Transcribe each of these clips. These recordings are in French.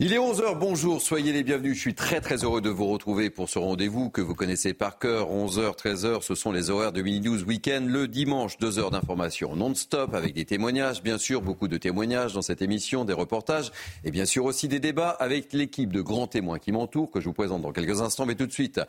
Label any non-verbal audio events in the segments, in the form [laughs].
Il est 11h, bonjour, soyez les bienvenus. Je suis très très heureux de vous retrouver pour ce rendez-vous que vous connaissez par cœur. 11h, 13h, ce sont les horaires de Mini News Weekend. Le dimanche, deux heures d'information non-stop avec des témoignages, bien sûr, beaucoup de témoignages dans cette émission, des reportages et bien sûr aussi des débats avec l'équipe de grands témoins qui m'entourent que je vous présente dans quelques instants. Mais tout de suite,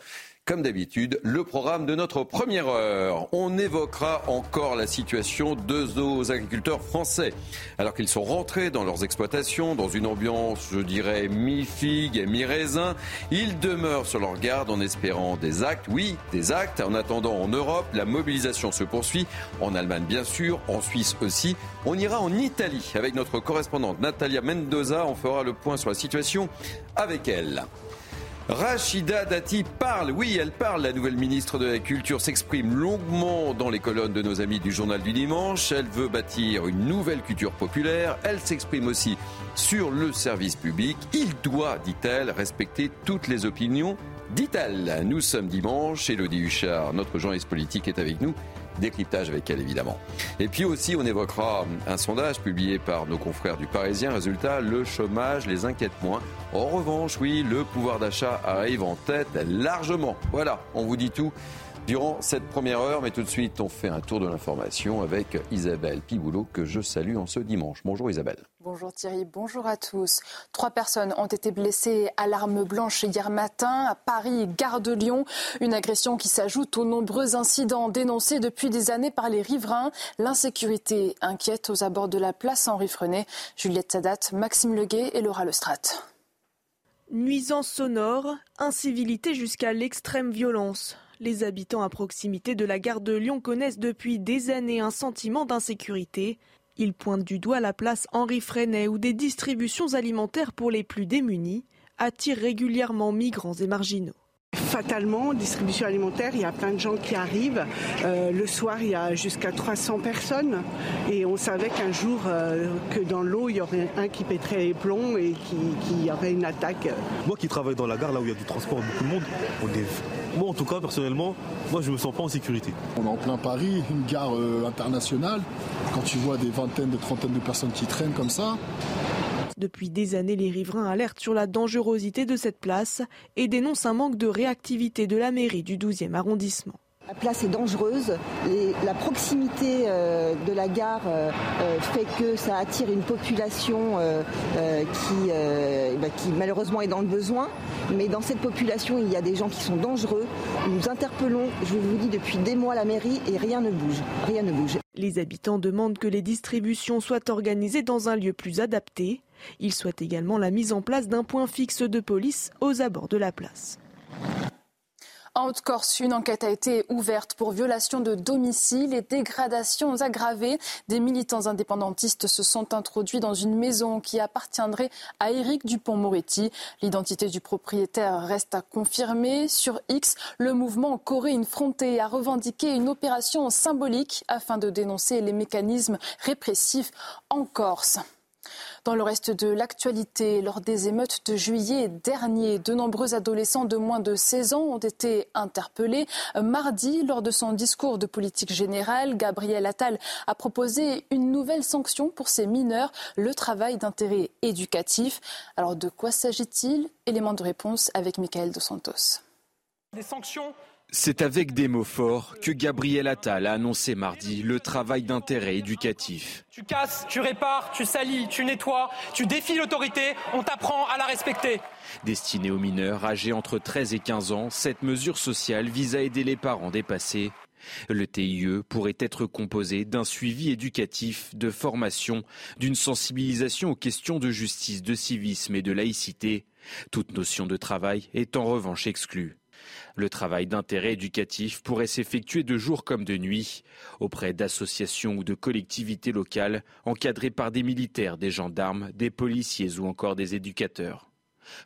comme d'habitude, le programme de notre première heure. On évoquera encore la situation de nos agriculteurs français. Alors qu'ils sont rentrés dans leurs exploitations, dans une ambiance, je dirais, mi-figue, mi-raisin, ils demeurent sur leur garde en espérant des actes. Oui, des actes. En attendant, en Europe, la mobilisation se poursuit. En Allemagne, bien sûr. En Suisse aussi. On ira en Italie avec notre correspondante Natalia Mendoza. On fera le point sur la situation avec elle. Rachida Dati parle, oui, elle parle. La nouvelle ministre de la Culture s'exprime longuement dans les colonnes de nos amis du journal du dimanche. Elle veut bâtir une nouvelle culture populaire. Elle s'exprime aussi sur le service public. Il doit, dit-elle, respecter toutes les opinions. Dit-elle, nous sommes dimanche. Elodie Huchard, notre journaliste politique, est avec nous décryptage avec elle évidemment. Et puis aussi on évoquera un sondage publié par nos confrères du Parisien. Résultat, le chômage les inquiète moins. En revanche, oui, le pouvoir d'achat arrive en tête largement. Voilà, on vous dit tout durant cette première heure. Mais tout de suite, on fait un tour de l'information avec Isabelle Piboulot, que je salue en ce dimanche. Bonjour Isabelle. Bonjour Thierry, bonjour à tous. Trois personnes ont été blessées à l'arme blanche hier matin à Paris, gare de Lyon. Une agression qui s'ajoute aux nombreux incidents dénoncés depuis des années par les riverains. L'insécurité inquiète aux abords de la place Henri Frenet. Juliette Sadat, Maxime Leguet et Laura Lestrat. Nuisance sonore, incivilité jusqu'à l'extrême violence. Les habitants à proximité de la gare de Lyon connaissent depuis des années un sentiment d'insécurité. Ils pointent du doigt la place Henri Freinet où des distributions alimentaires pour les plus démunis attirent régulièrement migrants et marginaux. Fatalement, distribution alimentaire, il y a plein de gens qui arrivent. Euh, le soir, il y a jusqu'à 300 personnes. Et on savait qu'un jour, euh, que dans l'eau, il y aurait un qui pèterait les plombs et qu'il y aurait une attaque. Moi qui travaille dans la gare, là où il y a du transport, beaucoup de monde, on est... moi en tout cas, personnellement, moi je me sens pas en sécurité. On est en plein Paris, une gare euh, internationale. Quand tu vois des vingtaines, des trentaines de personnes qui traînent comme ça, depuis des années, les riverains alertent sur la dangerosité de cette place et dénoncent un manque de réactivité de la mairie du 12e arrondissement. La place est dangereuse. la proximité euh, de la gare euh, euh, fait que ça attire une population qui, bah, qui, malheureusement est dans le besoin. Mais dans cette population, il y a des gens qui sont dangereux. Nous interpellons, je vous dis, depuis des mois la mairie et rien ne bouge. Rien ne bouge. Les habitants demandent que les distributions soient organisées dans un lieu plus adapté. Ils souhaitent également la mise en place d'un point fixe de police aux abords de la place. En Haute-Corse, une enquête a été ouverte pour violation de domicile et dégradations aggravées. Des militants indépendantistes se sont introduits dans une maison qui appartiendrait à Éric Dupont-Moretti. L'identité du propriétaire reste à confirmer. Sur X, le mouvement Coréine Frontée a revendiqué une opération symbolique afin de dénoncer les mécanismes répressifs en Corse. Dans le reste de l'actualité, lors des émeutes de juillet dernier, de nombreux adolescents de moins de 16 ans ont été interpellés. Mardi, lors de son discours de politique générale, Gabriel Attal a proposé une nouvelle sanction pour ces mineurs, le travail d'intérêt éducatif. Alors de quoi s'agit-il? Élément de réponse avec Michael Dos Santos. Des sanctions c'est avec des mots forts que Gabriel Attal a annoncé mardi le travail d'intérêt éducatif. Tu casses, tu répares, tu salis, tu nettoies, tu défies l'autorité, on t'apprend à la respecter. Destinée aux mineurs âgés entre 13 et 15 ans, cette mesure sociale vise à aider les parents dépassés. Le TIE pourrait être composé d'un suivi éducatif, de formation, d'une sensibilisation aux questions de justice, de civisme et de laïcité. Toute notion de travail est en revanche exclue. Le travail d'intérêt éducatif pourrait s'effectuer de jour comme de nuit, auprès d'associations ou de collectivités locales, encadrées par des militaires, des gendarmes, des policiers ou encore des éducateurs.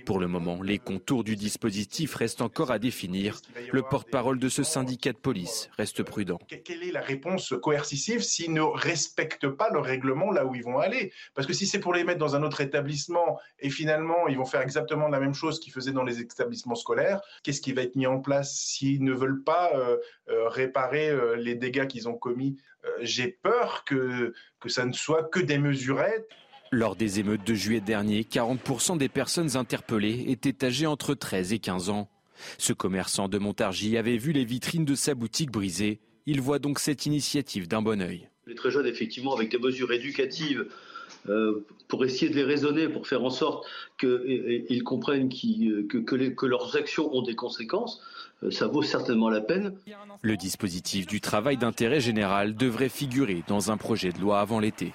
Pour le moment, les contours du dispositif restent encore à définir. Le porte-parole de ce syndicat de police reste prudent. Quelle est la réponse coercitive s'ils ne respectent pas le règlement là où ils vont aller? Parce que si c'est pour les mettre dans un autre établissement et finalement ils vont faire exactement la même chose qu'ils faisaient dans les établissements scolaires, qu'est-ce qui va être mis en place s'ils ne veulent pas euh, euh, réparer euh, les dégâts qu'ils ont commis? J'ai peur que, que ça ne soit que des mesurettes. Lors des émeutes de juillet dernier, 40% des personnes interpellées étaient âgées entre 13 et 15 ans. Ce commerçant de Montargis avait vu les vitrines de sa boutique brisées. Il voit donc cette initiative d'un bon oeil. Les très jeunes, effectivement, avec des mesures éducatives euh, pour essayer de les raisonner, pour faire en sorte qu'ils comprennent que, que, leurs actions ont des conséquences, euh, ça vaut certainement la peine. Le dispositif du travail d'intérêt général devrait figurer dans un projet de loi avant l'été.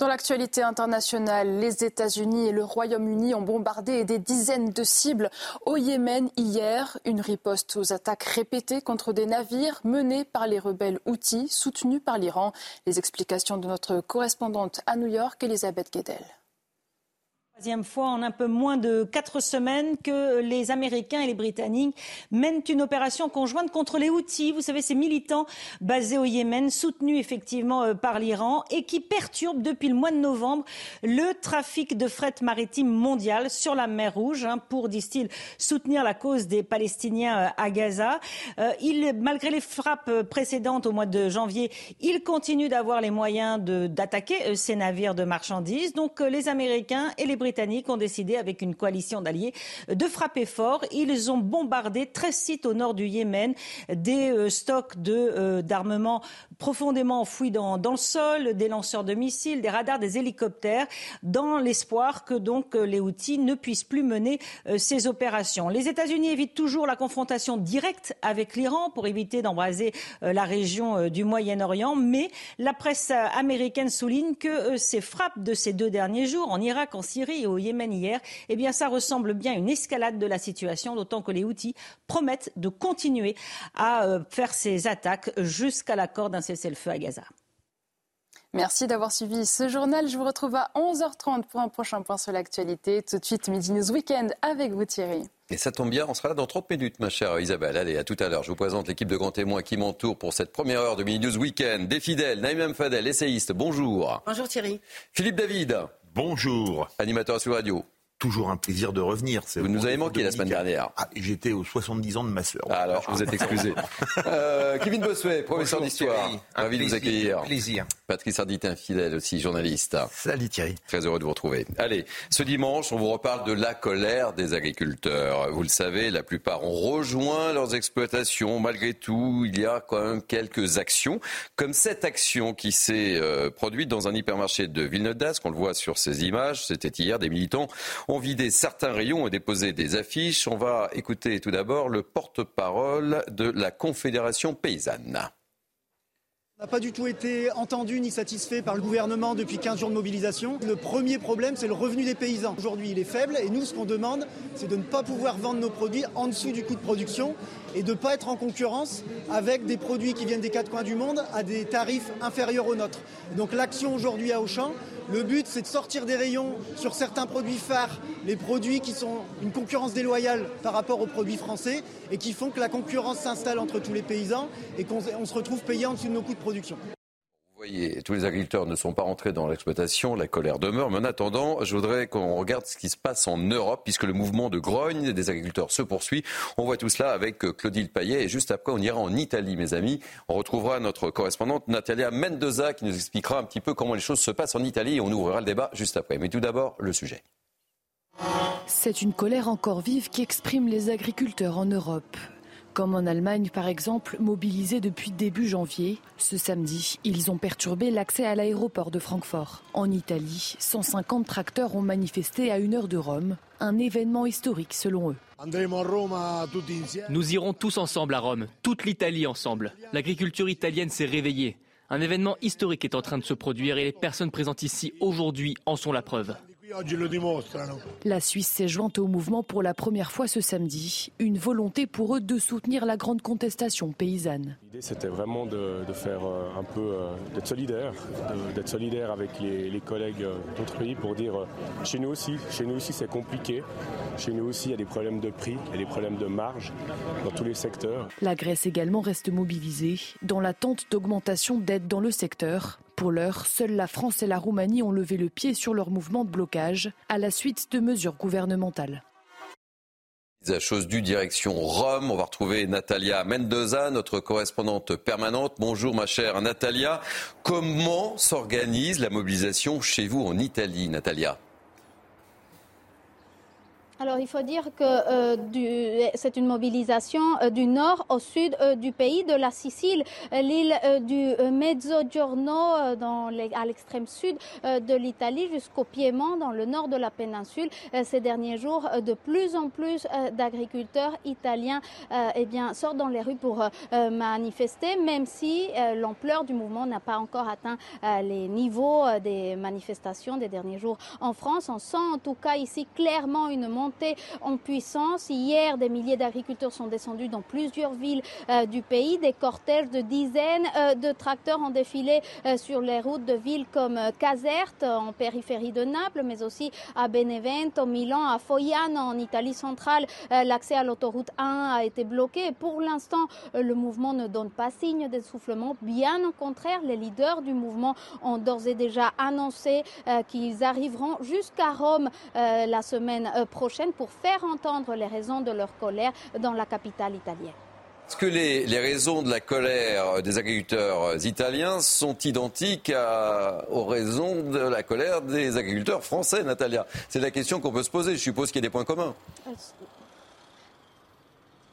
Dans l'actualité internationale, les États-Unis et le Royaume-Uni ont bombardé des dizaines de cibles au Yémen hier. Une riposte aux attaques répétées contre des navires menés par les rebelles Houthis soutenus par l'Iran. Les explications de notre correspondante à New York, Elisabeth Guedel troisième fois en un peu moins de quatre semaines que les Américains et les Britanniques mènent une opération conjointe contre les Houthis. Vous savez, ces militants basés au Yémen, soutenus effectivement euh, par l'Iran et qui perturbent depuis le mois de novembre le trafic de fret maritime mondial sur la mer Rouge hein, pour, disent-ils, soutenir la cause des Palestiniens euh, à Gaza. Euh, malgré les frappes précédentes au mois de janvier, ils continuent d'avoir les moyens d'attaquer ces navires de marchandises. Donc les Américains et les Britanniques Britanniques ont décidé, avec une coalition d'alliés, de frapper fort. Ils ont bombardé 13 sites au nord du Yémen, des euh, stocks euh, d'armement profondément enfouis dans, le sol, des lanceurs de missiles, des radars, des hélicoptères, dans l'espoir que donc euh, les Houthis ne puissent plus mener ces opérations. Les États-Unis évitent toujours la confrontation directe avec l'Iran pour éviter d'embraser la région du Moyen-Orient, mais la presse américaine souligne que ces frappes de ces deux derniers jours en Irak, en Syrie et au Yémen hier, eh bien, ça ressemble bien à une escalade de la situation, d'autant que les Houthis promettent de continuer à euh, faire ces attaques jusqu'à l'accord d'un cessez-le-feu à Gaza. Merci d'avoir suivi ce journal. Je vous retrouve à 11h30 pour un prochain point sur l'actualité. Tout de suite, Midi News Weekend avec vous Thierry. Et ça tombe bien, on sera là dans 30 minutes, ma chère Isabelle. Allez, à tout à l'heure. Je vous présente l'équipe de grands témoins qui m'entoure pour cette première heure de Midi News Weekend. Des fidèles, Naïm Fadel, essayiste, bonjour. Bonjour Thierry. Philippe David. Bonjour. Animateur sur radio. Toujours un plaisir de revenir. Vous nous avez manqué la semaine dernière. Ah, J'étais aux 70 ans de ma sœur. Ah, alors, vous êtes excusé. [laughs] euh, Kevin Bossuet, professeur d'histoire. Ravi de vous accueillir. plaisir. Patrice Ardita, fidèle aussi, journaliste. Salut Thierry. Très heureux de vous retrouver. Allez, ce dimanche, on vous reparle de la colère des agriculteurs. Vous le savez, la plupart ont rejoint leurs exploitations. Malgré tout, il y a quand même quelques actions, comme cette action qui s'est euh, produite dans un hypermarché de Villeneuve d'Ascq. On le voit sur ces images. C'était hier. Des militants ont vidé certains rayons et déposé des affiches. On va écouter tout d'abord le porte-parole de la Confédération paysanne n'a pas du tout été entendu ni satisfait par le gouvernement depuis 15 jours de mobilisation. Le premier problème, c'est le revenu des paysans. Aujourd'hui, il est faible et nous, ce qu'on demande, c'est de ne pas pouvoir vendre nos produits en dessous du coût de production et de ne pas être en concurrence avec des produits qui viennent des quatre coins du monde à des tarifs inférieurs aux nôtres. Donc l'action aujourd'hui à Auchan, le but, c'est de sortir des rayons sur certains produits phares, les produits qui sont une concurrence déloyale par rapport aux produits français et qui font que la concurrence s'installe entre tous les paysans et qu'on se retrouve payé en dessous de nos coûts de production. Voyez, tous les agriculteurs ne sont pas rentrés dans l'exploitation, la colère demeure. Mais en attendant, je voudrais qu'on regarde ce qui se passe en Europe, puisque le mouvement de grogne des agriculteurs se poursuit. On voit tout cela avec euh, Claudine Payet. Et juste après, on ira en Italie, mes amis. On retrouvera notre correspondante Natalia Mendoza qui nous expliquera un petit peu comment les choses se passent en Italie. Et on ouvrira le débat juste après. Mais tout d'abord, le sujet. C'est une colère encore vive qui exprime les agriculteurs en Europe. Comme en Allemagne, par exemple, mobilisés depuis début janvier, ce samedi, ils ont perturbé l'accès à l'aéroport de Francfort. En Italie, 150 tracteurs ont manifesté à une heure de Rome, un événement historique selon eux. Nous irons tous ensemble à Rome, toute l'Italie ensemble. L'agriculture italienne s'est réveillée. Un événement historique est en train de se produire et les personnes présentes ici aujourd'hui en sont la preuve. La Suisse s'est jointe au mouvement pour la première fois ce samedi. Une volonté pour eux de soutenir la grande contestation paysanne. L'idée, c'était vraiment de, faire euh, un peu euh, d'être solidaire, d'être solidaire avec les, collègues euh, d'autres pays pour dire chez nous aussi, chez nous aussi c'est compliqué. Chez nous aussi, il y a des problèmes de prix, il y a des problèmes de marge dans tous les secteurs. La Grèce également reste mobilisée dans l'attente d'augmentation d'aide dans le secteur. Pour l'heure, seules la France et la Roumanie ont levé le pied sur leur mouvement de blocage à la suite de mesures gouvernementales. La chose du direction Rome. On va retrouver Natalia Mendoza, notre correspondante permanente. Bonjour ma chère Natalia. Comment s'organise la mobilisation chez vous en Italie, Natalia? Alors il faut dire que euh, c'est une mobilisation euh, du nord au sud euh, du pays, de la Sicile, l'île du Mezzogiorno à l'extrême sud de l'Italie jusqu'au Piémont dans le nord de la péninsule. ces derniers jours, de plus en plus d'agriculteurs italiens eh bien, sortent dans les rues pour manifester, même si l'ampleur du mouvement n'a pas encore atteint les niveaux des manifestations des derniers jours en France. On sent en tout cas ici clairement une montée en puissance. Hier, des milliers d'agriculteurs sont descendus dans plusieurs villes euh, du pays. Des cortèges de dizaines euh, de tracteurs ont défilé euh, sur les routes de villes comme Caserte, en périphérie de Naples, mais aussi à Benevento, Milan, à Foiane, en Italie centrale. L'accès à l'autoroute 1 a été bloqué. pour l'instant, le mouvement ne donne pas signe d'essoufflement. Bien au contraire, les leaders du mouvement ont d'ores et déjà annoncé qu'ils arriveront jusqu'à Rome la semaine prochaine pour faire entendre les raisons de leur colère dans la capitale italienne. Est-ce que les, raisons de la colère des agriculteurs italiens sont identiques aux raisons de la colère des agriculteurs français, Natalia? C'est la question qu'on peut se poser. Je suppose qu'il y a des points communs.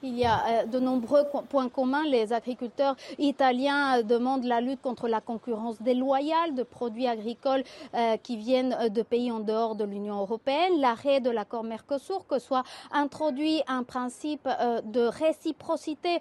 Il y a euh, de nombreux points communs. Les agriculteurs italiens euh, demandent la lutte contre la concurrence déloyale de produits agricoles euh, qui viennent de pays en dehors de l'Union européenne, l'arrêt de l'accord Mercosur, que soit introduit un principe de réciprocité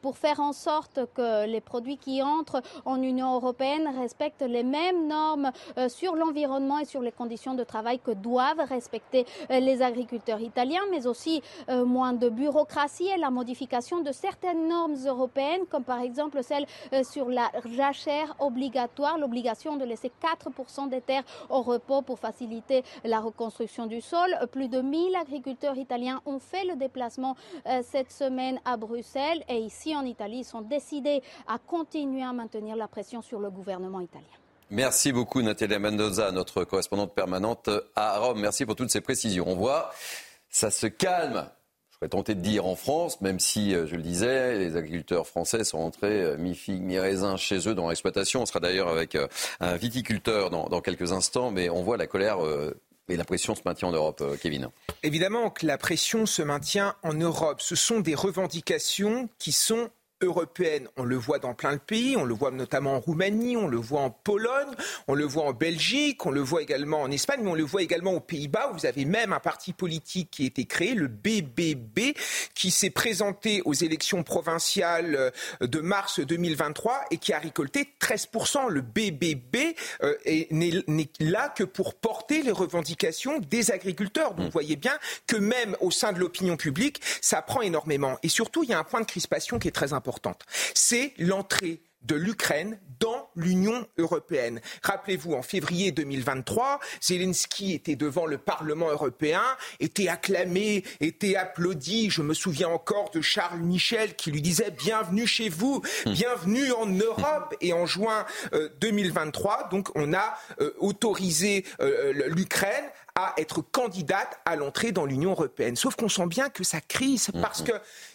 pour faire en sorte que les produits qui entrent en Union européenne respectent les mêmes normes sur l'environnement et sur les conditions de travail que doivent respecter les agriculteurs italiens, mais aussi moins de bureaucratie la modification de certaines normes européennes, comme par exemple celle euh, sur la jachère obligatoire, l'obligation de laisser 4% des terres au repos pour faciliter la reconstruction du sol. Plus de 1000 agriculteurs italiens ont fait le déplacement euh, cette semaine à Bruxelles et ici en Italie, ils sont décidés à continuer à maintenir la pression sur le gouvernement italien. Merci beaucoup Nathalie Mendoza, notre correspondante permanente à Rome. Merci pour toutes ces précisions. On voit, ça se calme pourrais tenter de dire en France, même si, euh, je le disais, les agriculteurs français sont entrés euh, mi-figue, mi-raisin chez eux dans l'exploitation. On sera d'ailleurs avec euh, un viticulteur dans, quelques instants, mais on voit la colère et la pression se maintient en Europe, Kevin. Évidemment que la pression se maintient en Europe. Ce sont des revendications qui sont européenne. On le voit dans plein de pays, on le voit notamment en Roumanie, on le voit en Pologne, on le voit en Belgique, on le voit également en Espagne, mais on le voit également aux Pays-Bas, où vous avez même un parti politique qui a été créé, le BBB, qui s'est présenté aux élections provinciales euh, de mars 2023 et qui a récolté 13%. Le BBB euh, n'est là que pour porter les revendications des agriculteurs. Donc vous voyez bien que même au sein de l'opinion publique, ça prend énormément. Et surtout, il y a un point de crispation qui est très important c'est l'entrée de l'Ukraine dans l'Union européenne. Rappelez-vous, en février 2023, Zelensky était devant le Parlement européen, était acclamé, était applaudi. Je me souviens encore de Charles Michel qui lui disait Bienvenue chez vous, hmm. bienvenue en Europe. Et en juin 2023, euh, donc, on a euh, autorisé euh, l'Ukraine à être candidate à l'entrée dans l'Union européenne. Sauf qu'on sent bien que ça crise hmm. parce que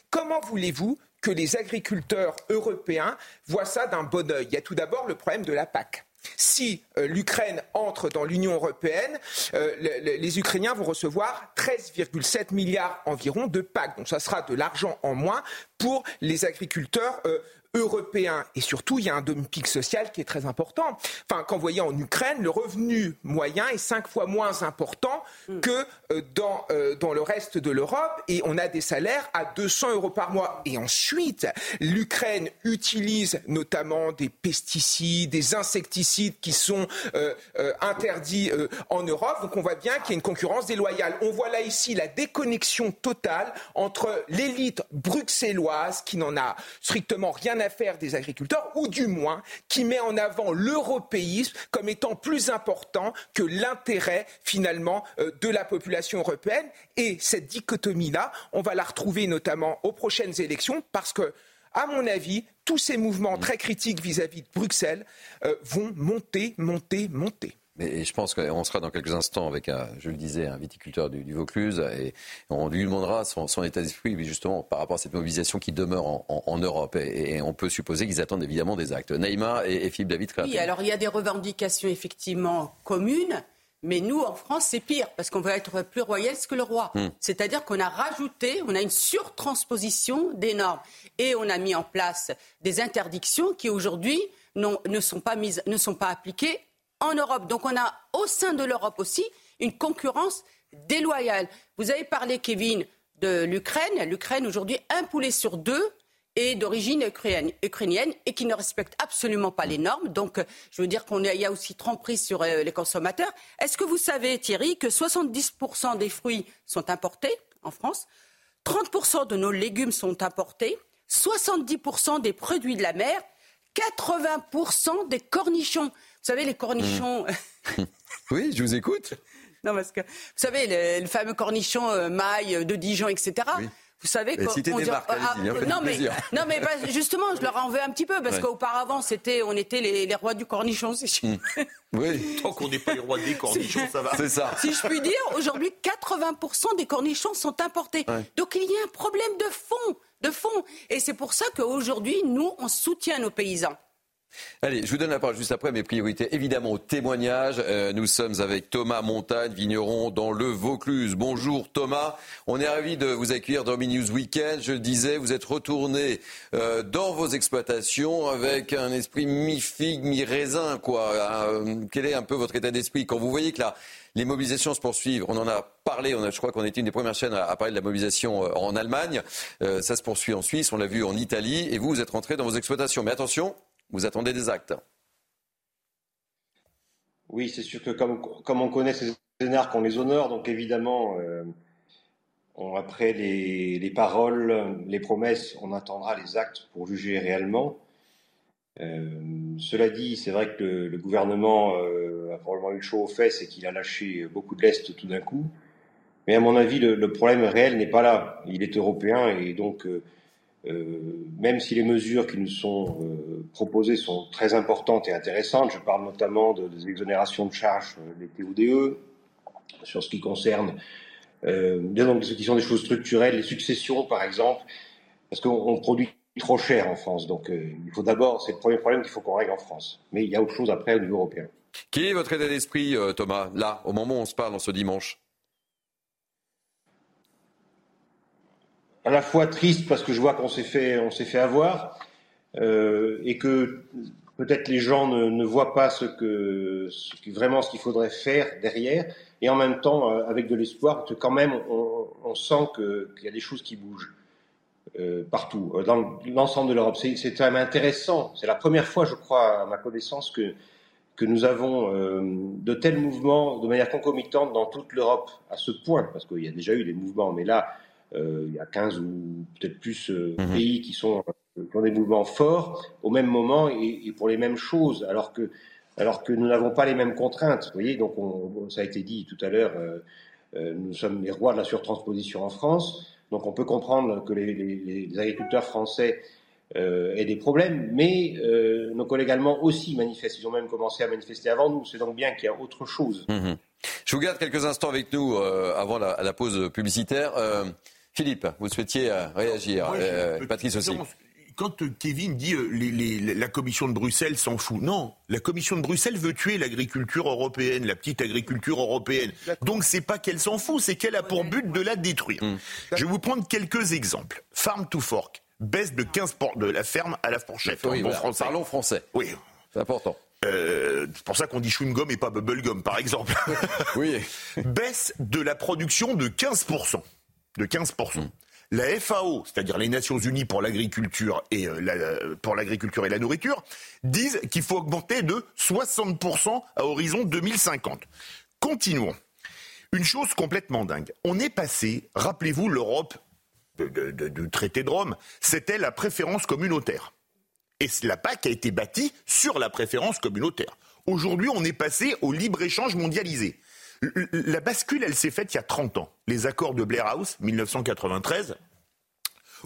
comment voulez-vous que les agriculteurs européens voient ça d'un bon oeil. Il y a tout d'abord le problème de la PAC. Si euh, l'Ukraine entre dans l'Union européenne, euh, les Ukrainiens vont recevoir 13,7 milliards environ de PAC. Donc ça sera de l'argent en moins pour les agriculteurs euh, européen. Et surtout, il y a un dumping social qui est très important. Enfin, quand vous voyez en Ukraine, le revenu moyen est cinq fois moins important mm. que euh, dans, euh, dans le reste de l'Europe. Et on a des salaires à 200 euros par mois. Et ensuite, l'Ukraine utilise notamment des pesticides, des insecticides qui sont euh, interdits en Europe. Donc on voit bien qu'il y a une concurrence déloyale. On voit là ici la déconnexion totale entre l'élite bruxelloise qui n'en a strictement rien à faire des agriculteurs, ou du moins qui met en avant l'européisme comme étant plus important que l'intérêt finalement euh, de la population européenne. Et cette dichotomie-là, on va la retrouver notamment aux prochaines élections parce que à mon avis, tous ces mouvements très critiques vis-à-vis de Bruxelles euh, vont monter, monter, monter. Mais je pense qu'on sera dans quelques instants avec, un, je le disais, un viticulteur du, Vaucluse et on lui demandera son, état d'esprit, justement, par rapport à cette mobilisation qui demeure en, Europe. Et, on peut supposer qu'ils attendent évidemment des actes. Naïma et, Philippe David. Oui, alors il y a des revendications effectivement communes. Mais nous, en France, c'est pire, parce qu'on veut être plus royaliste que le roi. Hmm. C'est-à-dire qu'on a rajouté, on a une surtransposition des normes. Et on a mis en place des interdictions qui, aujourd'hui, ne sont pas mises, ne sont pas appliquées en Europe. Donc on a au sein de l'Europe aussi une concurrence déloyale. Vous avez parlé, Kevin, de l'Ukraine. L'Ukraine, aujourd'hui, un poulet sur deux est d'origine ukrainienne et qui ne respecte absolument pas les normes. Donc, je veux dire qu'il y a aussi tromperie sur euh, les consommateurs. Est-ce que vous savez, Thierry, que 70% des fruits sont importés en France? 30% de nos légumes sont importés, 70% des produits de la mer, 80% des cornichons. Vous savez, les cornichons. Hmm. [laughs] oui, je vous écoute. Non, parce que vous savez, le, fameux cornichon euh, maille de Dijon, etc. Vous savez quoi des marques, ah, [laughs] non, mais, non mais justement, je leur en veux un petit peu parce qu'auparavant, c'était, on était les, rois du cornichon. Si hmm. [laughs] Oui. Tant qu'on n'est pas les rois des cornichons, ça va. C'est ça. Si je puis dire, aujourd'hui, 80% des cornichons sont importés. Donc il y a un problème de fond, de fond. Et c'est pour ça qu'aujourd'hui, nous, on soutient nos paysans. Allez, je vous donne la parole juste après. Mes priorités, évidemment, au témoignage. Euh, nous sommes avec Thomas Montagne, vigneron dans le Vaucluse. Bonjour Thomas. On est ravi de vous accueillir dans News Weekend. Je le disais, vous êtes retourné euh, dans vos exploitations avec un esprit mi-figue, mi-raisin. Quoi. Euh, quel est un peu votre état d'esprit? Quand vous voyez que là, les mobilisations se poursuivent. On en a parlé. On a, je crois qu'on était une des premières chaînes à, parler de la mobilisation en Allemagne. ça se poursuit en Suisse. On l'a vu en Italie. Et vous, vous êtes rentré dans vos exploitations. Mais attention, vous attendez des actes Oui, c'est sûr que comme, on connaît ces énarques, on les honore, donc évidemment, euh, après les, paroles, les promesses, on attendra les actes pour juger réellement. Euh, cela dit, c'est vrai que le, gouvernement euh, a probablement eu chaud aux fesses et qu'il a lâché beaucoup de l'Est tout d'un coup. Mais à mon avis, le problème réel n'est pas là. Il est européen et donc euh, même si les mesures qui nous sont euh, proposées sont très importantes et intéressantes, je parle notamment de, des exonérations de charges euh, des TODE, sur ce qui concerne donc, ce qui sont des choses structurelles, les successions par exemple, parce qu'on produit trop cher en France. Donc il faut d'abord, c'est le premier problème qu'il faut qu'on règle en France. Mais il y a autre chose après au niveau européen. Quel est votre état d'esprit, Thomas, là, au moment où on se parle, en ce dimanche? À la fois triste parce que je vois qu'on s'est fait, on s'est fait avoir euh, et que peut-être les gens ne, ne, voient pas ce que, ce vraiment ce qu'il faudrait faire derrière et en même temps euh, avec de l'espoir que quand même on, on sent qu'il y a des choses qui bougent euh, partout euh, dans l'ensemble de l'Europe. C'est quand même intéressant. C'est la première fois, je crois, à ma connaissance que que nous avons euh, de tels mouvements de manière concomitante dans toute l'Europe à ce point, parce qu'il y a déjà eu des mouvements, mais là, il y a 15 ou peut-être plus euh, mhm. pays qui sont euh, qui ont des mouvements forts au même moment et, pour les mêmes choses, alors que alors que nous n'avons pas les mêmes contraintes. Vous voyez, donc on, ça a été dit tout à l'heure, nous sommes les rois de la surtransposition en France, donc on peut comprendre que les, les, les agriculteurs français euh, aient des problèmes, mais nos collègues allemands aussi manifestent. Ils ont même commencé à manifester avant nous. C'est donc bien qu'il y a autre chose. Mhm. Je vous garde quelques instants avec nous avant la, la pause publicitaire. Philippe, vous souhaitiez euh, réagir. Euh, Patrice aussi. Quand euh, Kevin dit la commission de Bruxelles s'en fout, non, la commission de Bruxelles veut tuer l'agriculture européenne, la petite agriculture européenne. Donc c'est pas qu'elle s'en fout, c'est qu'elle a pour but de la détruire. Hmm. Je vais vous prendre quelques exemples. Farm to Fork, baisse de 15 pour, de la ferme à la fourchette. Oui, en bon voilà, français. parlons français. Oui. C'est important. Euh, c'est pour ça qu'on dit chewing-gum et pas bubblegum, par exemple. oui. [laughs] Baisse de la production de 15%. De 15%. La FAO, c'est-à-dire les Nations Unies pour l'agriculture et euh, la, pour l'agriculture et la nourriture, disent qu'il faut augmenter de 60% à horizon 2050. Continuons. Une chose complètement dingue. On est passé, rappelez-vous, l'Europe de- de- de- du traité de Rome, c'était la préférence communautaire. Et la PAC a été bâtie sur la préférence communautaire. Aujourd'hui, on est passé au libre-échange mondialisé. La bascule, elle s'est faite il y a 30 ans. Les accords de Blair House, 1993,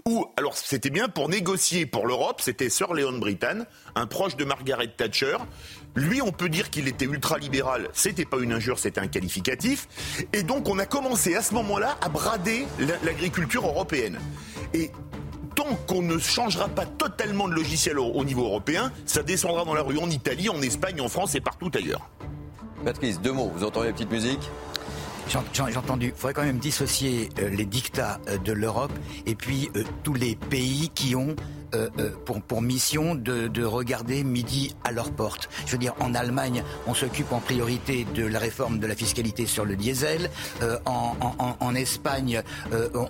où, alors c'était bien pour négocier pour l'Europe, c'était Sir Leon Brittan, un proche de Margaret Thatcher. Lui, on peut dire qu'il était ultra-libéral, c'était pas une injure, c'était un qualificatif. Et donc on a commencé à ce moment-là à brader la- l'agriculture européenne. Et tant qu'on ne changera pas totalement de logiciel au niveau européen, ça descendra dans la rue en Italie, en Espagne, en France et partout ailleurs. Patrice, deux mots. Vous entendez la petite musique J'ai entendu. Il faudrait quand même dissocier euh, les dictats euh, de l'Europe et puis euh, tous les pays qui ont euh, euh, pour, pour mission de, de regarder midi à leur porte. Je veux dire, en Allemagne, on s'occupe en priorité de la réforme de la fiscalité sur le diesel. Euh, en, en- en- Espagne,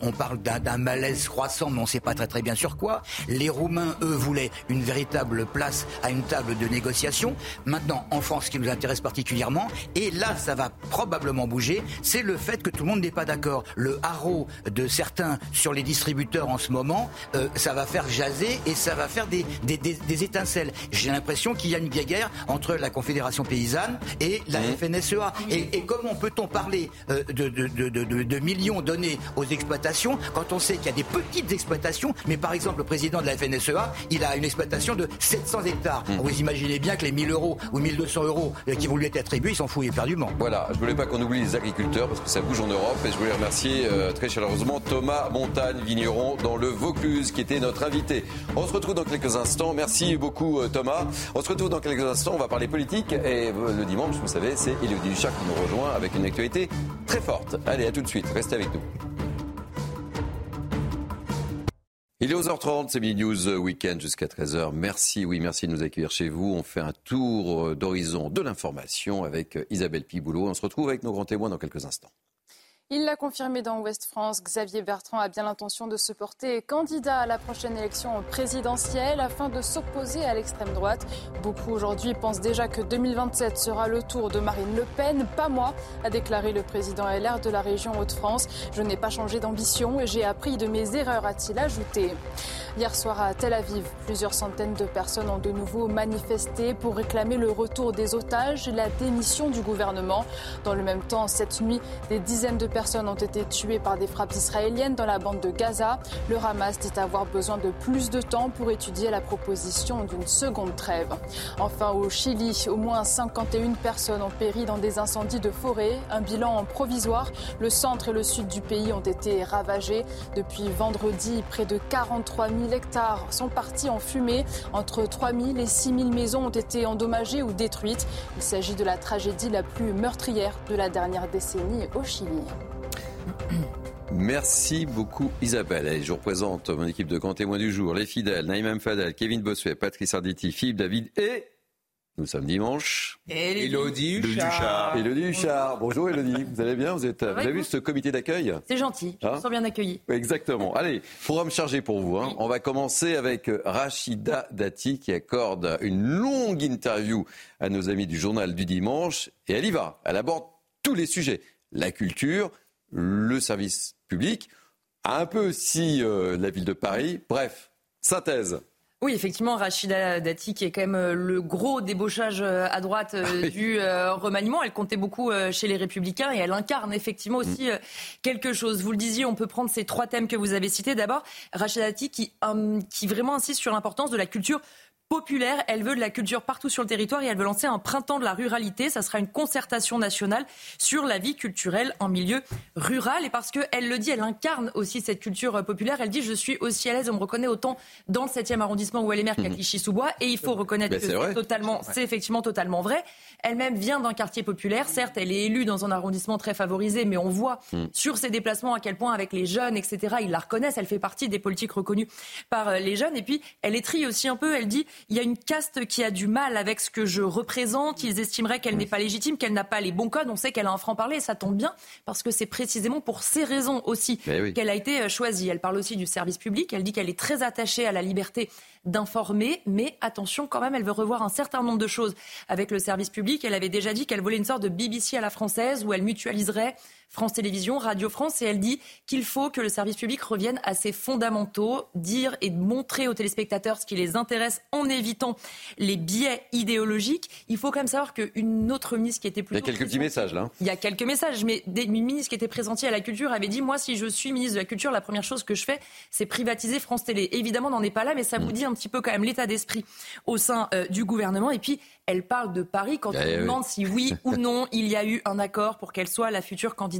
on parle d'un malaise croissant, mais on ne sait pas très très bien sur quoi. Les Roumains, eux, voulaient une véritable place à une table de négociation. Maintenant, en France, ce qui nous intéresse particulièrement, et là, ça va probablement bouger, c'est le fait que tout le monde n'est pas d'accord. Le haro de certains sur les distributeurs en ce moment, ça va faire jaser et ça va faire des, des, des- des étincelles. J'ai l'impression qu'il y a une guerre entre la Confédération paysanne et la FNSEA. Et, et comment peut-on parler euh, de, de, de, de- de- de millions donnés aux exploitations quand on sait qu'il y a des petites exploitations, mais par exemple le président de la FNSEA, il a une exploitation de 700 hectares. Vous imaginez bien que les 1000 euros ou 1200 euros euh, qui vont lui être attribués, ils s'en foutent éperdument. Voilà, je voulais pas qu'on oublie les agriculteurs parce que ça bouge en Europe et je voulais remercier euh, très chaleureusement Thomas Montagne, vigneron dans le Vaucluse, qui était notre invité. On se retrouve dans quelques instants. Merci beaucoup euh, Thomas. On se retrouve dans quelques instants. On va parler politique et euh, le dimanche, vous savez, c'est Élodie Duchard qui nous rejoint avec une actualité très forte. Allez, à tout de suite. Restez avec nous. Il est 11h30, c'est News Weekend jusqu'à 13h. Merci, oui, merci de nous accueillir chez vous. On fait un tour euh, d'horizon de l'information avec euh, Isabelle Piboulot. On se retrouve avec nos grands témoins dans quelques instants. Il l'a confirmé dans Ouest France, Xavier Bertrand a bien l'intention de se porter candidat à la prochaine élection présidentielle afin de s'opposer à l'extrême droite. Beaucoup aujourd'hui pensent déjà que 2027 sera le tour de Marine Le Pen. Pas moi, a déclaré le président LR de la région Hauts-de-France. Je n'ai pas changé d'ambition et j'ai appris de mes erreurs, a-t-il ajouté. Hier soir à Tel Aviv, plusieurs centaines de personnes ont de nouveau manifesté pour réclamer le retour des otages et la démission du gouvernement. Dans le même temps, cette nuit, des dizaines de personnes ont été tuées par des frappes israéliennes dans la bande de Gaza. Le Hamas dit avoir besoin de plus de temps pour étudier la proposition d'une seconde trêve. Enfin, au Chili, au moins 51 personnes ont péri dans des incendies de forêt. Un bilan provisoire. Le centre et le sud du pays ont été ravagés. Depuis vendredi, près de 43 000 hectares sont partis en fumée. Entre 3 000 et 6 000 maisons ont été endommagées ou détruites. Il s'agit de la tragédie la plus meurtrière de la dernière décennie au Chili. Merci beaucoup Isabelle. Allez, je vous représente mon équipe de grands témoins du jour, les fidèles, Naïm Fadel, Kevin Bossuet, Patrice Arditi, Philippe David et nous sommes dimanche. Élodie Huchard. Élodie Huchard. Bonjour Élodie, vous allez bien? Vous, êtes, vous avez vu ce comité d'accueil? C'est gentil, je Hein? me sens bien accueilli. Exactement. Allez, programme chargé pour vous. hein. On va commencer avec Rachida Dati qui accorde une longue interview à nos amis du journal du dimanche. Et elle y va. Elle aborde tous les sujets. La culture, le service public, un peu aussi euh, la ville de Paris. Bref, synthèse. Oui, effectivement, Rachida Dati, qui est quand même euh, le gros débauchage euh, à droite euh, du euh, remaniement, elle comptait beaucoup chez les Républicains et elle incarne effectivement aussi euh, quelque chose. Vous le disiez, on peut prendre ces trois thèmes que vous avez cités. D'abord, Rachida Dati qui, hum, qui vraiment insiste sur l'importance de la culture populaire. Elle veut de la culture partout sur le territoire et elle veut lancer un printemps de la ruralité. Ça sera une concertation nationale sur la vie culturelle en milieu rural. Et parce qu'elle le dit, elle incarne aussi cette culture populaire. Elle dit Je suis aussi à l'aise, on me reconnaît autant dans le 7e arrondissement où elle est maire qu'à mmh. Clichy-sous-Bois. Et il faut reconnaître que c'est totalement, c'est effectivement totalement vrai. Elle-même vient d'un quartier populaire. Certes, elle est élue dans un arrondissement très favorisé, mais on voit mmh. sur ses déplacements à quel point, avec les jeunes, etc., ils la reconnaissent. Elle fait partie des politiques reconnues par euh, les jeunes. Et puis, elle étrie aussi un peu. Elle dit il y a une caste qui a du mal avec ce que je représente. Ils estimeraient qu'elle n'est pas légitime, qu'elle n'a pas les bons codes. On sait qu'elle a un franc-parler et ça tombe bien parce que c'est précisément pour ces raisons aussi qu'elle a été euh, choisie. Elle parle aussi du service public. Elle dit qu'elle est très attachée à la liberté d'informer, mais attention quand même, elle veut revoir un certain nombre de choses avec le service public. Elle avait déjà dit qu'elle voulait une sorte de BBC à la française où elle mutualiserait France Télévisions, Radio France, et elle dit qu'il faut que le service public revienne à ses fondamentaux, dire et montrer aux téléspectateurs ce qui les intéresse en évitant les biais idéologiques. Il faut quand même savoir qu'une autre ministre qui était plus... Il y a quelques petits messages là. Il y a quelques messages, mais une ministre qui était présentée à la culture avait dit, moi si je suis ministre de la culture, la première chose que je fais, c'est privatiser France Télé. Évidemment, on n'en est pas là, mais ça vous dit un petit peu quand même l'état d'esprit au sein euh, du gouvernement. Et puis, elle parle de Paris quand eh on demande si oui ou [laughs] non il y a eu un accord pour qu'elle soit la future candidate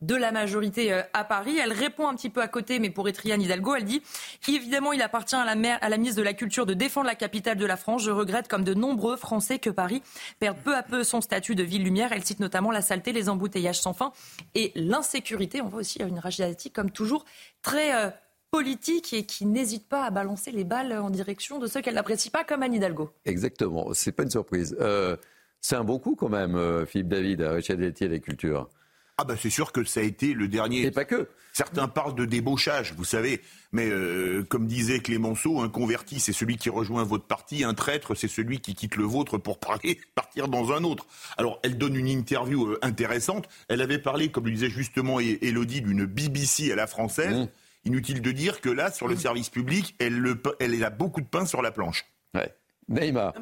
de la majorité euh, à Paris. Elle répond un petit peu à côté, mais pour Etriane Hidalgo, elle dit évidemment, il appartient à la, maire, à la ministre de la Culture de défendre la capitale de la France. Je regrette, comme de nombreux Français, que Paris perde peu à peu son statut de ville lumière. Elle cite notamment la saleté, les embouteillages sans fin et l'insécurité. On voit aussi une Rachida comme toujours, très euh, politique et qui n'hésite pas à balancer les balles en direction de ceux qu'elle n'apprécie pas, comme Anne Hidalgo. Exactement, c'est pas une surprise. Euh, c'est un bon coup quand même, euh, Philippe David, à Richard Deltier, la culture. Ah bah c'est sûr que ça a été le dernier. Et pas que. Certains parlent de débauchage, vous savez, mais euh, comme disait Clémenceau, un converti c'est celui qui rejoint votre parti, un traître c'est celui qui quitte le vôtre pour parler, [laughs] partir dans un autre. Alors elle donne une interview intéressante. Elle avait parlé, comme le disait justement Elodie, d'une BBC à la française. Mmh. Inutile de dire que là, sur le service public, elle, le, elle a beaucoup de pain sur la planche. Ouais. Neymar.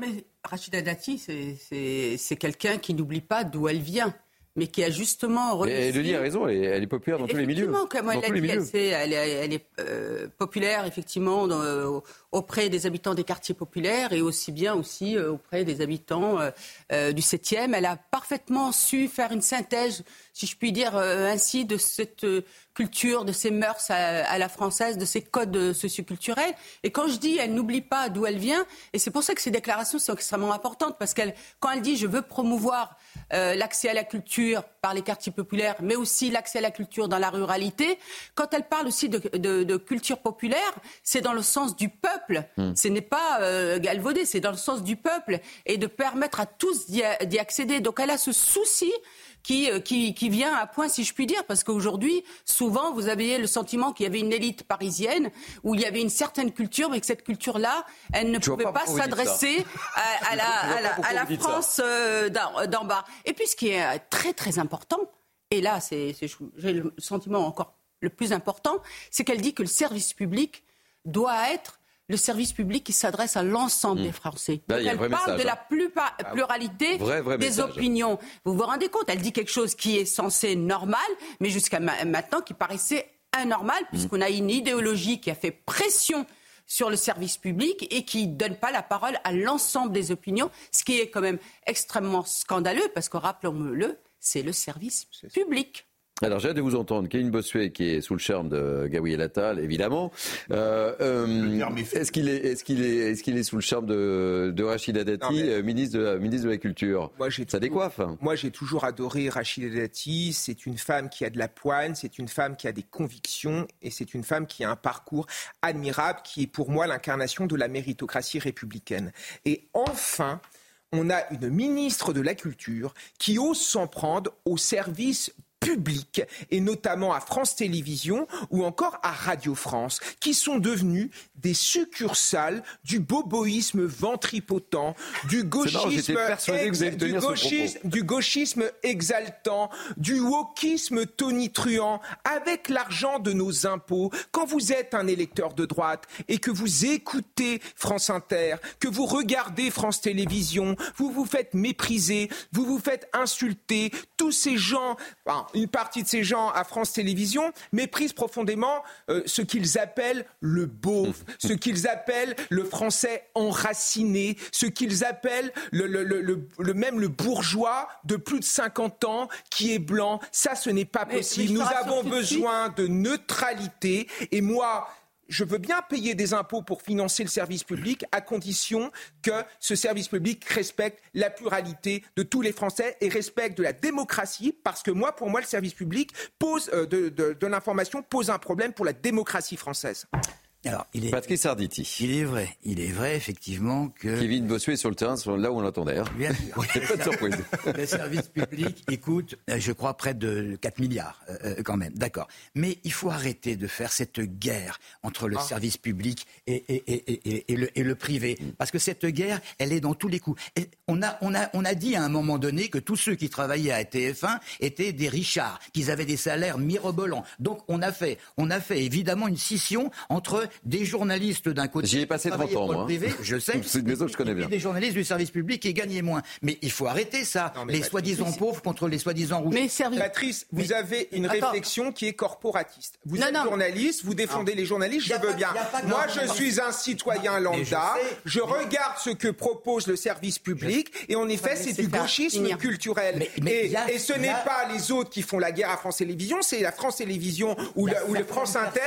Rachida Dati, c'est quelqu'un qui n'oublie pas d'où elle vient mais qui a justement réussi... Elle a raison, elle est, populaire dans tous les milieux. Comme elle, dit, elle, elle, est, euh, populaire effectivement dans, auprès des habitants des quartiers populaires et aussi bien aussi euh, auprès des habitants euh, du 7e. Elle a parfaitement su faire une synthèse, si je puis dire ainsi, de cette culture, de ses mœurs à, la française, de ses codes socioculturels. Et quand je dis, elle n'oublie pas d'où elle vient, et c'est pour ça que ces déclarations sont extrêmement importantes, parce qu'elle, quand elle dit, je veux promouvoir euh, l'accès à la culture par les quartiers populaires, mais aussi l'accès à la culture dans la ruralité, quand elle parle aussi de, culture populaire, c'est dans le sens du peuple. Hmm. Ce n'est pas euh, galvaudé, c'est dans le sens du peuple et de permettre à tous d'y accéder. Donc elle a ce souci euh, qui, qui, vient à point, si je puis dire, parce qu'aujourd'hui, souvent, vous aviez le sentiment qu'il y avait une élite parisienne où il y avait une certaine culture, mais que cette culture-là, elle ne pouvait pas, s'adresser à, [laughs] la, à, la, France euh, d'en bas. Et puis, ce qui est très, très important, et là, c'est, j'ai le sentiment encore le plus important, c'est qu'elle dit que le service public doit être le service public qui s'adresse à l'ensemble hmm. des Français. elle parle de la hein. ah pluralité des opinions. Vous vous rendez compte Elle dit quelque chose qui est censé normal, mais jusqu'à maintenant qui paraissait anormal, hmm. puisqu'on a une idéologie qui a fait pression sur le service public et qui ne donne pas la parole à l'ensemble des opinions, ce qui est quand même extrêmement scandaleux, parce que rappelons-le, c'est le service public. Alors j'ai hâte de vous entendre. Kevin Bossuet qui est sous le charme de Gabriel Attal, évidemment. Euh, euh, est-ce qu'il est, est-ce qu'il est, est-ce qu'il est sous le charme de, de Rachida Dati, euh, ministre de la ministre de la Culture? Moi, Ça toujours, décoiffe. Hein. Moi, j'ai toujours adoré Rachida Dati. C'est une femme qui a de la poigne, c'est une femme qui a des convictions et c'est une femme qui a un parcours admirable, qui est pour moi l'incarnation de la méritocratie républicaine. Et enfin on a une ministre de la Culture qui ose s'en prendre au service et notamment à France Télévisions ou encore à Radio France, qui sont devenus des succursales du boboïsme ventripotent, du gauchisme, du, gauchisme du gauchisme exaltant, du wokisme tonitruant, avec l'argent de nos impôts. Quand vous êtes un électeur de droite et que vous écoutez France Inter, que vous regardez France Télévisions, vous vous faites mépriser, vous vous faites insulter, tous ces gens, une partie de ces gens à France Télévisions méprisent profondément euh, ce qu'ils appellent le beauf, ce qu'ils appellent le français enraciné, ce qu'ils appellent le, le, le, le, même le bourgeois de plus de 50 ans qui est blanc. Ça, ce n'est pas possible. Nous avons besoin de neutralité. Et moi, je veux bien payer des impôts pour financer le service public à condition que ce service public respecte la pluralité de tous les Français et respecte la démocratie parce que moi, pour moi, le service public pose euh, de l'information pose un problème pour la démocratie française. Alors, il est, Arditi. Il est vrai, il est vrai effectivement que. Kevin Bossuet sur le terrain, là où on l'entendait. Hein. Bien sûr. [laughs] pas de surprise. [laughs] le service public écoute, euh, je crois, près de 4 milliards euh, euh, quand même. D'accord. Mais il faut arrêter de faire cette guerre entre le ah. service public et, et, et, et, le, et le privé. Parce que cette guerre, elle est dans tous les coups. Et on, a, on, a, on a dit à un moment donné que tous ceux qui travaillaient à TF1 étaient des richards, qu'ils avaient des salaires mirobolants. Donc on a fait, on a fait évidemment une scission entre des journalistes d'un côté. J'y ai passé 30 ans, moi. Privé, je [laughs] sais. C'est une maison que je connais bien. des journalistes du service public qui gagnaient moins. Mais il faut arrêter ça. les soi-disant pauvres contre les soi-disant rouges. Mais Patrice, vous avez une réflexion qui est corporatiste. Vous êtes journaliste, vous défendez les journalistes, je veux bien. Moi, je suis un citoyen lambda. Je, regarde ce que propose le service public. Et en effet, c'est du gauchisme culturel. et, ce n'est pas les autres qui font la guerre à France Télévisions, c'est la France Télévisions ou, ou le France Inter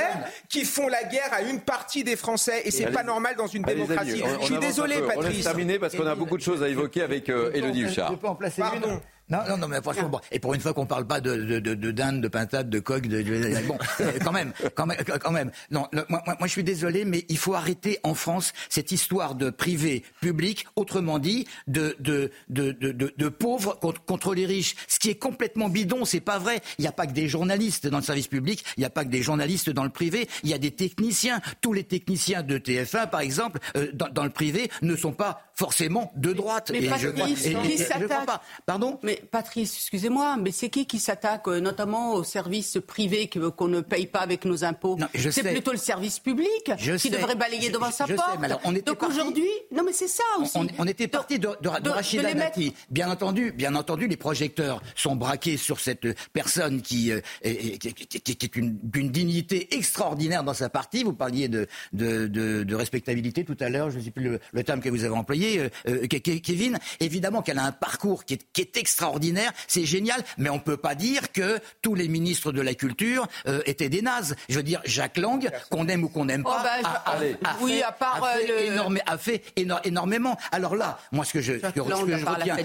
qui font la guerre à une partie des Français et c'est pas normal dans une démocratie. je suis désolé, Patrice. On est terminé parce qu'on a beaucoup de choses à évoquer avec euh, Elodie Huchard. Je peux en placer Pardon. Non, non, non, mais franchement, bon, et pour une fois qu'on parle pas de, de, de, de dinde, de pintade, de coq, de, bon, [laughs] euh, quand même, quand même, quand même. Non, moi, moi, je suis désolé, mais il faut arrêter en France cette histoire de privé public, autrement dit, de de de de, de pauvres contre, contre, les riches. Ce qui est complètement bidon, c'est pas vrai. Il n'y a pas que des journalistes dans le service public, il n'y a pas que des journalistes dans le privé. Il y a des techniciens. Tous les techniciens de TF1, par exemple, euh, dans, dans, le privé, ne sont pas forcément de droite. Mais et je crois, qui s'attaque Pardon? Patrice, excusez-moi, mais c'est qui qui s'attaque euh, notamment aux services privés qu'on ne paye pas avec nos impôts C'est plutôt le service public qui devrait balayer devant sa porte. Donc aujourd'hui, non mais c'est ça aussi. On, était parti de, de, de, Rachida Dati. Bien entendu, bien entendu, les projecteurs sont braqués sur cette personne qui, euh, est, est une, d'une dignité extraordinaire dans sa partie. Vous parliez de, de, respectabilité tout à l'heure, je ne sais plus le, terme que vous avez employé, euh, Kevin. Évidemment qu'elle a un parcours qui est, qui est extraordinaire extraordinaire, c'est génial, mais on ne peut pas dire que tous les ministres de la culture euh, étaient des nazes. Je veux dire, Jacques Lang, qu'on aime ou qu'on n'aime pas, oh, bah, a, oui, à part fait, euh, a fait énormément. Alors là, moi, ce que je, ce que, je retiens,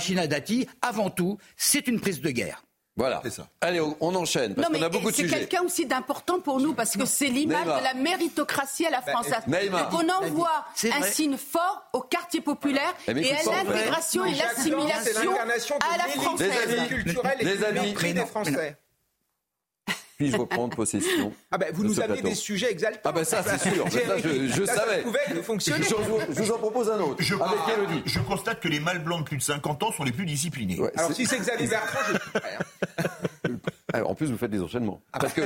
c'est Dati, avant tout, c'est une prise de guerre. Voilà. Ça. Allez, on enchaîne parce qu'on a beaucoup de sujets. C'est quelqu'un aussi d'important pour nous parce que c'est l'image de la méritocratie à la bah, française. Donc on envoie un signe fort au quartier populaire et à l'intégration et l'assimilation à la française. Les amis, les amis, des Français. Puis-je reprendre [laughs] possession Ah ben, vous nous avez des sujets exaltants. Ah ben ça, c'est sûr. je, savais. Je, vous en propose un autre. Je, avec je constate que les mâles blancs de plus de 50 ans sont les plus disciplinés. Alors si c'est Xavier Bertrand, je suis ah, En plus, vous faites des enchaînements. Ah, Parce que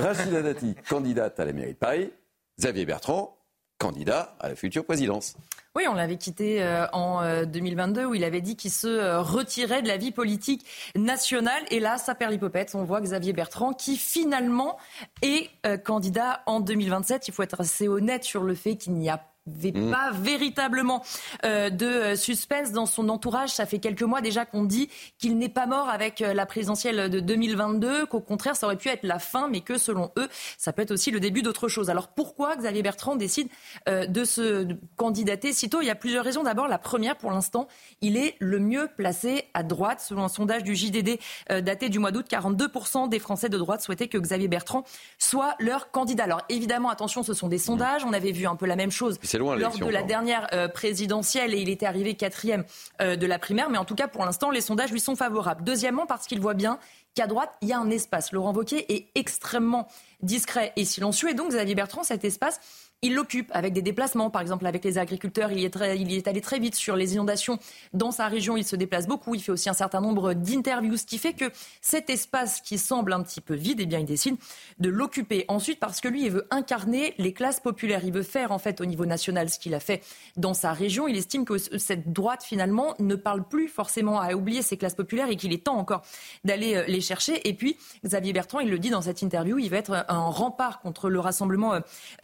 Rachida Dati, candidate à la mairie de Paris, Xavier Bertrand, candidat à la future présidence. Oui, on l'avait quitté euh, en 2022 euh, où il avait dit qu'il se euh, retirait de la vie politique nationale. Et là, ça perd l'hypopète. On voit Xavier Bertrand qui finalement est candidat en 2027. Il faut être assez honnête sur le fait qu'il n'y a avait mm. pas véritablement euh, de euh, suspense dans son entourage. Ça fait quelques mois déjà qu'on dit qu'il n'est pas mort avec euh, la présidentielle de 2022, qu'au contraire, ça aurait pu être la fin, mais que selon eux, ça peut être aussi le début d'autre chose. Alors pourquoi Xavier Bertrand décide de se candidater sitôt Il y a plusieurs raisons. D'abord, la première, pour l'instant, il est le mieux placé à droite. Selon un sondage du JDD daté du mois d'août, 42% des Français de droite souhaitaient que Xavier Bertrand soit leur candidat. Alors évidemment, attention, ce sont des sondages. On avait vu un peu la même chose lors de la dernière euh, présidentielle et il était arrivé quatrième euh, de la primaire. Mais en tout cas, pour l'instant, les sondages lui sont favorables. Deuxièmement, parce qu'il voit bien qu'à droite, il y a un espace. Laurent Wauquiez est extrêmement discret et silencieux. Et donc Xavier Bertrand, cet espace, il l'occupe avec des déplacements, par exemple avec les agriculteurs. Il, est allé très vite sur les inondations dans sa région. Il se déplace beaucoup. Il fait aussi un certain nombre d'interviews, ce qui fait que cet espace qui semble un petit peu vide, eh bien, il décide de l'occuper. Ensuite, parce que lui, il veut incarner les classes populaires. Il veut faire, en fait, au niveau national, ce qu'il a fait dans sa région. Il estime que cette droite, finalement, ne parle plus forcément à oublier ces classes populaires et qu'il est temps encore d'aller euh, les chercher. Et puis, Xavier Bertrand, il le dit dans cette interview, il va être un rempart contre le Rassemblement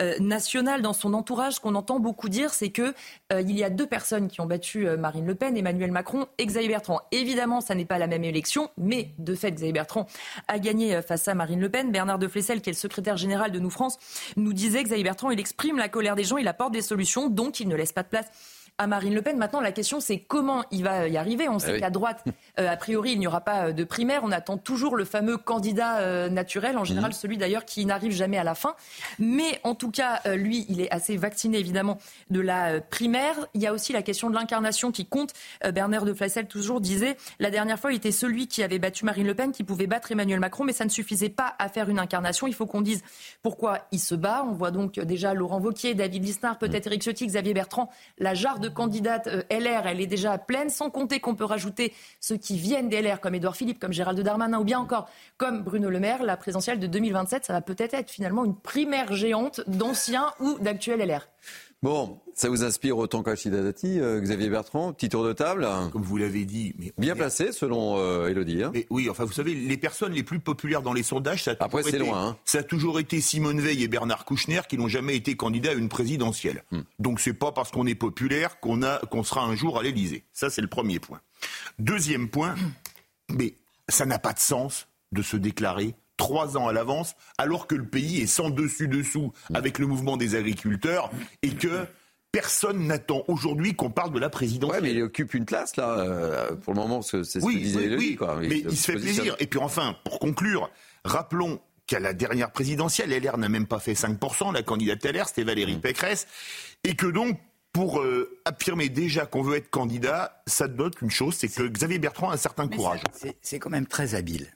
euh, dans son entourage, qu'on entend beaucoup dire, c'est que euh, il y a deux personnes qui ont battu euh, Marine Le Pen, Emmanuel Macron et Xavier Bertrand. Évidemment, ça n'est pas la même élection, mais de fait, Xavier Bertrand a gagné euh, face à Marine Le Pen. Bernard de Flessel, qui est le secrétaire général de Nous France, nous disait que Xavier Bertrand, il exprime la colère des gens, il apporte des solutions, donc il ne laisse pas de place à Marine Le Pen. Maintenant, la question, c'est comment il va y arriver. On sait ah qu'à droite, euh, a priori, il n'y aura pas euh, de primaire. On attend toujours le fameux candidat euh, naturel, en général mhm. celui d'ailleurs qui n'arrive jamais à la fin. Mais en tout cas, lui, il est assez vacciné évidemment de la primaire. Il y a aussi la question de l'incarnation qui compte. Bernard de Flessel toujours disait, la dernière fois, il était celui qui avait battu Marine Le Pen, qui pouvait battre Emmanuel Macron, mais ça ne suffisait pas à faire une incarnation. Il faut qu'on dise pourquoi il se bat. On voit donc déjà Laurent Vauquier, David Lisnard, peut-être Éric Ciotti, Xavier Bertrand, la jarre de candidate euh, LR, elle est déjà pleine, sans compter qu'on peut rajouter ceux qui viennent des LR, comme Édouard Philippe, comme Gérald Darmanin, ou bien encore comme Bruno Le Maire. La présidentielle de 2027, ça va peut-être être finalement une primaire géante d'anciens ou d'actuels LR. Bon, ça vous inspire autant qu'Achida Dati, euh, Xavier Bertrand Petit tour de table Comme vous l'avez dit. Mais bien placé, selon euh, Elodie. Hein. Mais oui, enfin, vous savez, les personnes les plus populaires dans les sondages, ça a, Après, toujours, été, loin, hein. ça a toujours été Simone Veil et Bernard Kouchner qui n'ont jamais été candidats à une présidentielle. Donc, hmm. Donc, c'est pas parce qu'on est populaire qu'on a qu'on sera un jour à l'Élysée. Ça, c'est le premier point. Deuxième point, mais ça n'a pas de sens de se déclarer trois ans à l'avance, alors que le pays est sans dessus-dessous avec le mouvement des agriculteurs et que personne n'attend aujourd'hui qu'on parle de la présidence. Ouais, mais il occupe une place, là, euh, pour le moment, c'est ce oui, que disait oui, oui. Mais il se fait plaisir. Et puis enfin, pour conclure, rappelons qu'à la dernière présidentielle, LR n'a même pas fait 5%, la candidate LR, c'était Valérie mmh. Pécresse, et que donc, pour euh, affirmer déjà qu'on veut être candidat, ça donne une chose, c'est que Xavier Bertrand a un certain courage. C'est quand même très habile.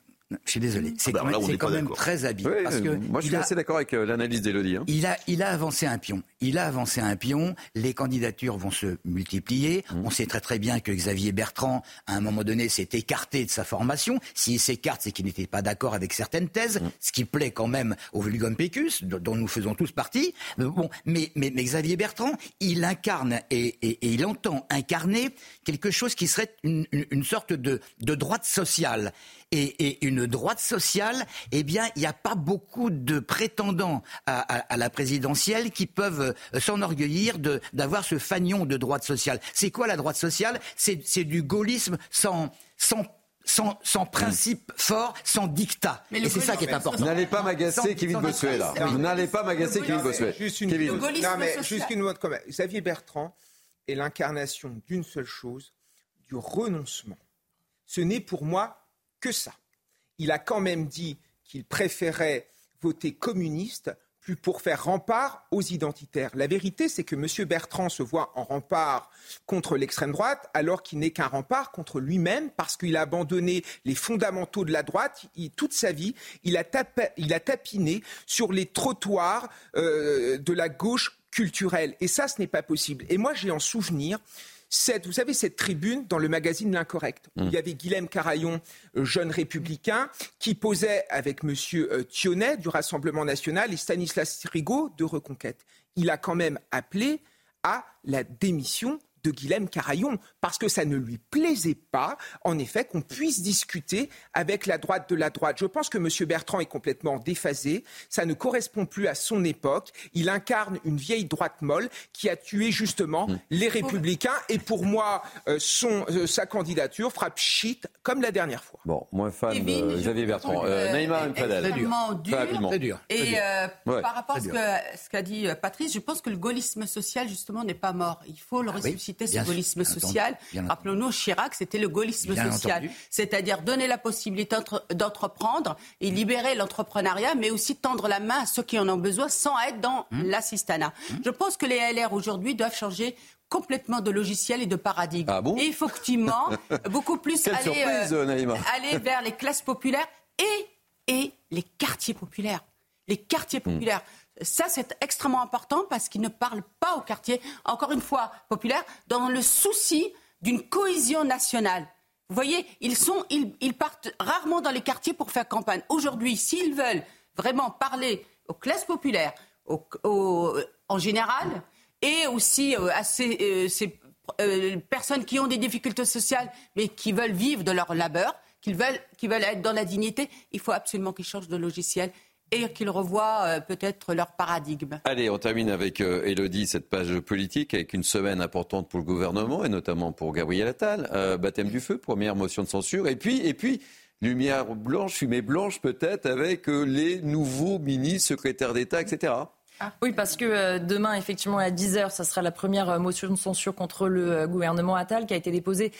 Je suis désolé. C'est ah bah quand, même, très habile. parce que moi, je suis assez d'accord avec euh, l'analyse d'Elodie. Hein. Il, a, il a avancé un pion. Il a avancé un pion. Les candidatures vont se multiplier. Mmh. On sait très très bien que Xavier Bertrand, à un moment donné, s'est écarté de sa formation. S'il s'écarte, c'est qu'il n'était pas d'accord avec certaines thèses, mmh. ce qui plaît quand même au Vulgum Pecus, dont nous faisons tous partie. Euh, bon, mais, mais, mais Xavier Bertrand, il incarne et, et, et, il entend incarner quelque chose qui serait une, une, une sorte de, de droite sociale et, une droite sociale, eh bien, il n'y a pas beaucoup de prétendants à, la présidentielle qui peuvent euh, s'enorgueillir d'avoir ce fanion de droite sociale. C'est quoi la droite sociale? C'est du gaullisme sans, sans sans, principe fort, sans dictat. et c'est ça qui est important. N'allez pas m'agacer Kevin Bossuet là. N'allez pas m'agacer Kevin Bossuet. Juste une, Kevin. Non, mais juste une autre comment. Xavier Bertrand est l'incarnation d'une seule chose, du renoncement. Ce n'est pour moi que ça. Il a quand même dit qu'il préférait voter communiste plus pour faire rempart aux identitaires. La vérité, c'est que M. Bertrand se voit en rempart contre l'extrême droite, alors qu'il n'est qu'un rempart contre lui-même, parce qu'il a abandonné les fondamentaux de la droite. toute sa vie, il a, tapiné sur les trottoirs euh, de la gauche culturelle. Et ça, ce n'est pas possible. Et moi, j'ai en souvenir vous savez, cette tribune dans le magazine L'Incorrect, où il y mmh. avait Guilhem Carayon, euh, jeune républicain, qui posait avec M. Euh, Thionnet du Rassemblement national et Stanislas Rigaud de Reconquête. Il a quand même appelé à la démission de Guilhem Carayon, parce que ça ne lui plaisait pas, en effet, qu'on puisse discuter avec la droite de la droite. Je pense que M. Bertrand est complètement déphasé, ça ne correspond plus à son époque, il incarne une vieille droite molle qui a tué justement mmh. les républicains, et pour moi, euh, son, euh, sa candidature frappe shit comme la dernière fois. Bon, moins fan de Xavier Bertrand. Euh, Naïma Très dur. Très dur. Et par rapport à ce qu'a dit Patrice, je pense que le gaullisme social, justement, n'est pas mort. Il faut le ah ressusciter ce gaullisme social. Rappelons-nous, Chirac, c'était le gaullisme social. C'est-à-dire donner la possibilité d'entreprendre et libérer l'entrepreneuriat, mais aussi tendre la main à ceux qui en ont besoin sans être dans hum. l'assistanat. Hum. Je pense que les LR aujourd'hui doivent changer complètement de logiciel et de paradigme. Ah bon et effectivement, [laughs] beaucoup plus aller, euh, aller vers les classes populaires et, et les quartiers populaires les quartiers Hmm. populaires. Ça, c'est extrêmement important parce qu'ils ne parlent pas aux quartiers, encore une fois, populaires, dans le souci d'une cohésion nationale. Vous voyez, ils, sont, ils, partent rarement dans les quartiers pour faire campagne. Aujourd'hui, s'ils veulent vraiment parler aux classes populaires, aux- aux- en général, et aussi euh, à ces, euh, euh, personnes qui ont des difficultés sociales, mais qui veulent vivre de leur labeur, qui veulent, qui veulent être dans la dignité, il faut absolument qu'ils changent de logiciel et qu'ils revoient euh, peut-être leur paradigme. Allez, on termine avec euh, Elodie, cette page politique, avec une semaine importante pour le gouvernement et notamment pour Gabriel Attal. Euh, baptême du feu, première motion de censure. Et puis, et puis lumière blanche, fumée blanche peut-être, avec les nouveaux ministres, secrétaires d'État, etc. Oui, parce que euh, demain, effectivement, à 10h, ça sera la première euh, motion de censure contre le euh, gouvernement Attal qui a été déposée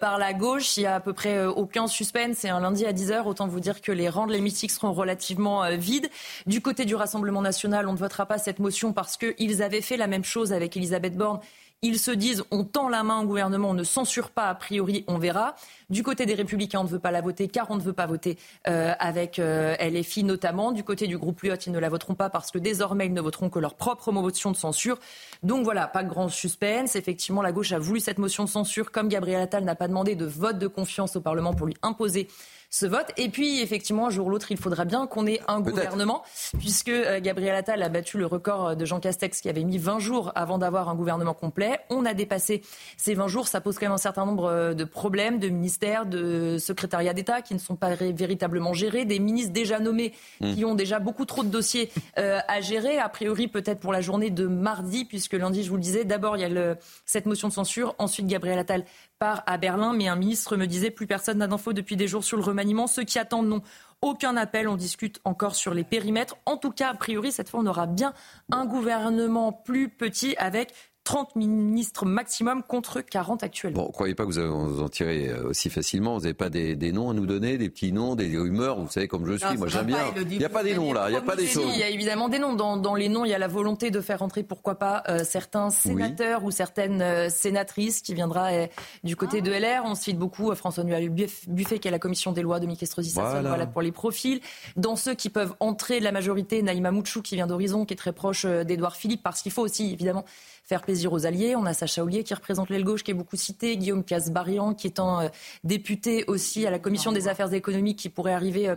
par la gauche. Il y a à peu près aucun suspense. C'est un lundi à 10h. Autant vous dire que les rangs de l'hémicycle seront relativement vides. Du côté du Rassemblement national, on ne votera pas cette motion parce qu'ils avaient fait la même chose avec Elisabeth Borne. Ils se disent on tend la main au gouvernement, on ne censure pas, a priori, on verra. Du côté des Républicains, on ne veut pas la voter car on ne veut pas voter euh, avec euh, LFI notamment. Du côté du groupe Lyot, ils ne la voteront pas parce que désormais, ils ne voteront que leur propre motion de censure. Donc voilà, pas de grand suspense. Effectivement, la gauche a voulu cette motion de censure comme Gabriel Attal n'a pas demandé de vote de confiance au Parlement pour lui imposer ce vote. Et puis, effectivement, un jour ou l'autre, il faudra bien qu'on ait un gouvernement, puisque euh, Gabriel Attal a battu le record de Jean Castex qui avait mis 20 jours avant d'avoir un gouvernement complet. On a dépassé ces 20 jours. Ça pose quand même un certain nombre euh, de problèmes, de ministères, de secrétariats d'État qui ne sont pas véritablement gérés, des ministres déjà nommés Mm. qui ont déjà beaucoup trop de dossiers euh, à gérer. A priori, peut-être pour la journée de mardi, puisque lundi, je vous le disais, d'abord, il y a le- cette motion de censure. Ensuite, Gabriel Attal part à Berlin. Mais un ministre me disait, plus personne n'a d'infos depuis des jours sur le remaniement. Ceux qui attendent n'ont aucun appel. On discute encore sur les périmètres. En tout cas, a priori, cette fois, on aura bien un gouvernement plus petit avec 30 ministres maximum contre 40 actuellement. Bon, croyez pas que vous allez vous en tirer euh, aussi facilement. Vous n'avez pas des, des noms à nous donner, des petits noms, des rumeurs. Vous savez comme je suis. Non, Moi, j'aime bien. Il n'y a pas des noms là. Il n'y a pas des choses. Il y a évidemment des noms. Dans, dans les noms, il y a la volonté de faire entrer, pourquoi pas, euh, certains sénateurs ou certaines euh, sénatrices qui viendra euh, du côté de LR. On cite beaucoup euh, François-Noël Buff- Buffet, qui est la commission des lois, Estrosi Sassone, Voilà. voilà. pour les profils. Dans ceux qui peuvent entrer de la majorité, Naïma Mouchou, qui vient d'Horizon, qui est très proche euh, d'Édouard Philippe, parce qu'il faut aussi, évidemment, faire plaisir aux alliés. On a Sacha Ollier qui représente l'aile gauche, qui est beaucoup cité, Guillaume Casbarian, qui étant euh, député aussi à la commission des affaires économiques, qui pourrait arriver euh,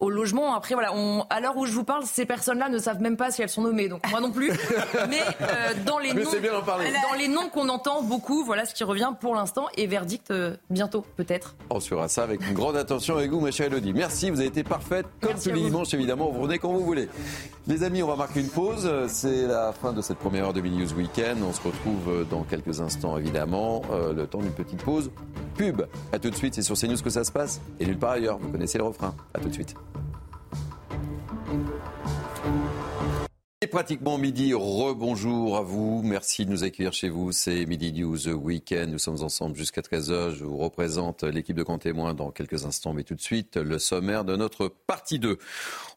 au logement. Après, voilà, on, à l'heure où je vous parle, ces personnes-là ne savent même pas si elles sont nommées, donc moi non plus. [laughs] Mais euh, dans les Mais noms, dans les qu'on entend beaucoup, voilà ce qui revient pour l'instant et verdict euh, bientôt peut-être. On suivra ça avec une grande attention avec vous, ma chère Elodie. Merci, vous avez été parfaite, comme tous les dimanches, évidemment. Vous revenez quand vous voulez. Les amis, on va marquer une pause. C'est la fin de cette première heure de Mini News Weekend. On se retrouve dans quelques instants, évidemment. Euh, le temps d'une petite pause. Pub. À tout de suite, c'est sur CNews que ça se passe. Et nulle part ailleurs. Vous connaissez le refrain. À tout de suite. Et pratiquement midi, rebonjour à vous. Merci de nous accueillir chez vous. C'est Midi News Weekend. Nous sommes ensemble jusqu'à 13h. Je vous représente l'équipe de Grand Témoin dans quelques instants, mais tout de suite, le sommaire de notre partie 2.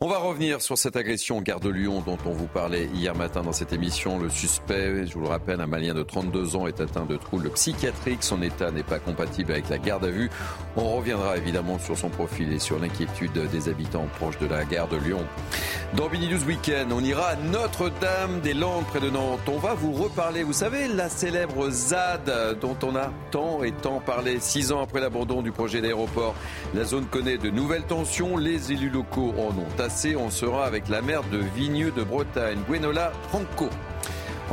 On va revenir sur cette agression Gare de Lyon dont on vous parlait hier matin dans cette émission. Le suspect, je vous le rappelle, un Malien de 32 ans est atteint de troubles psychiatriques. Son état n'est pas compatible avec la garde à vue. On reviendra évidemment sur son profil et sur l'inquiétude des habitants proches de la gare de Lyon. Dans Mini News Weekend, on ira à Notre-Dame-des-Landes près de Nantes. On va vous reparler, vous savez, la célèbre ZAD dont on a tant et tant parlé. Six ans après l'abandon du projet d'aéroport, la zone connaît de nouvelles tensions. Les élus locaux en ont assez. On sera avec la maire de Vigneux de Bretagne, Gwenola Franco.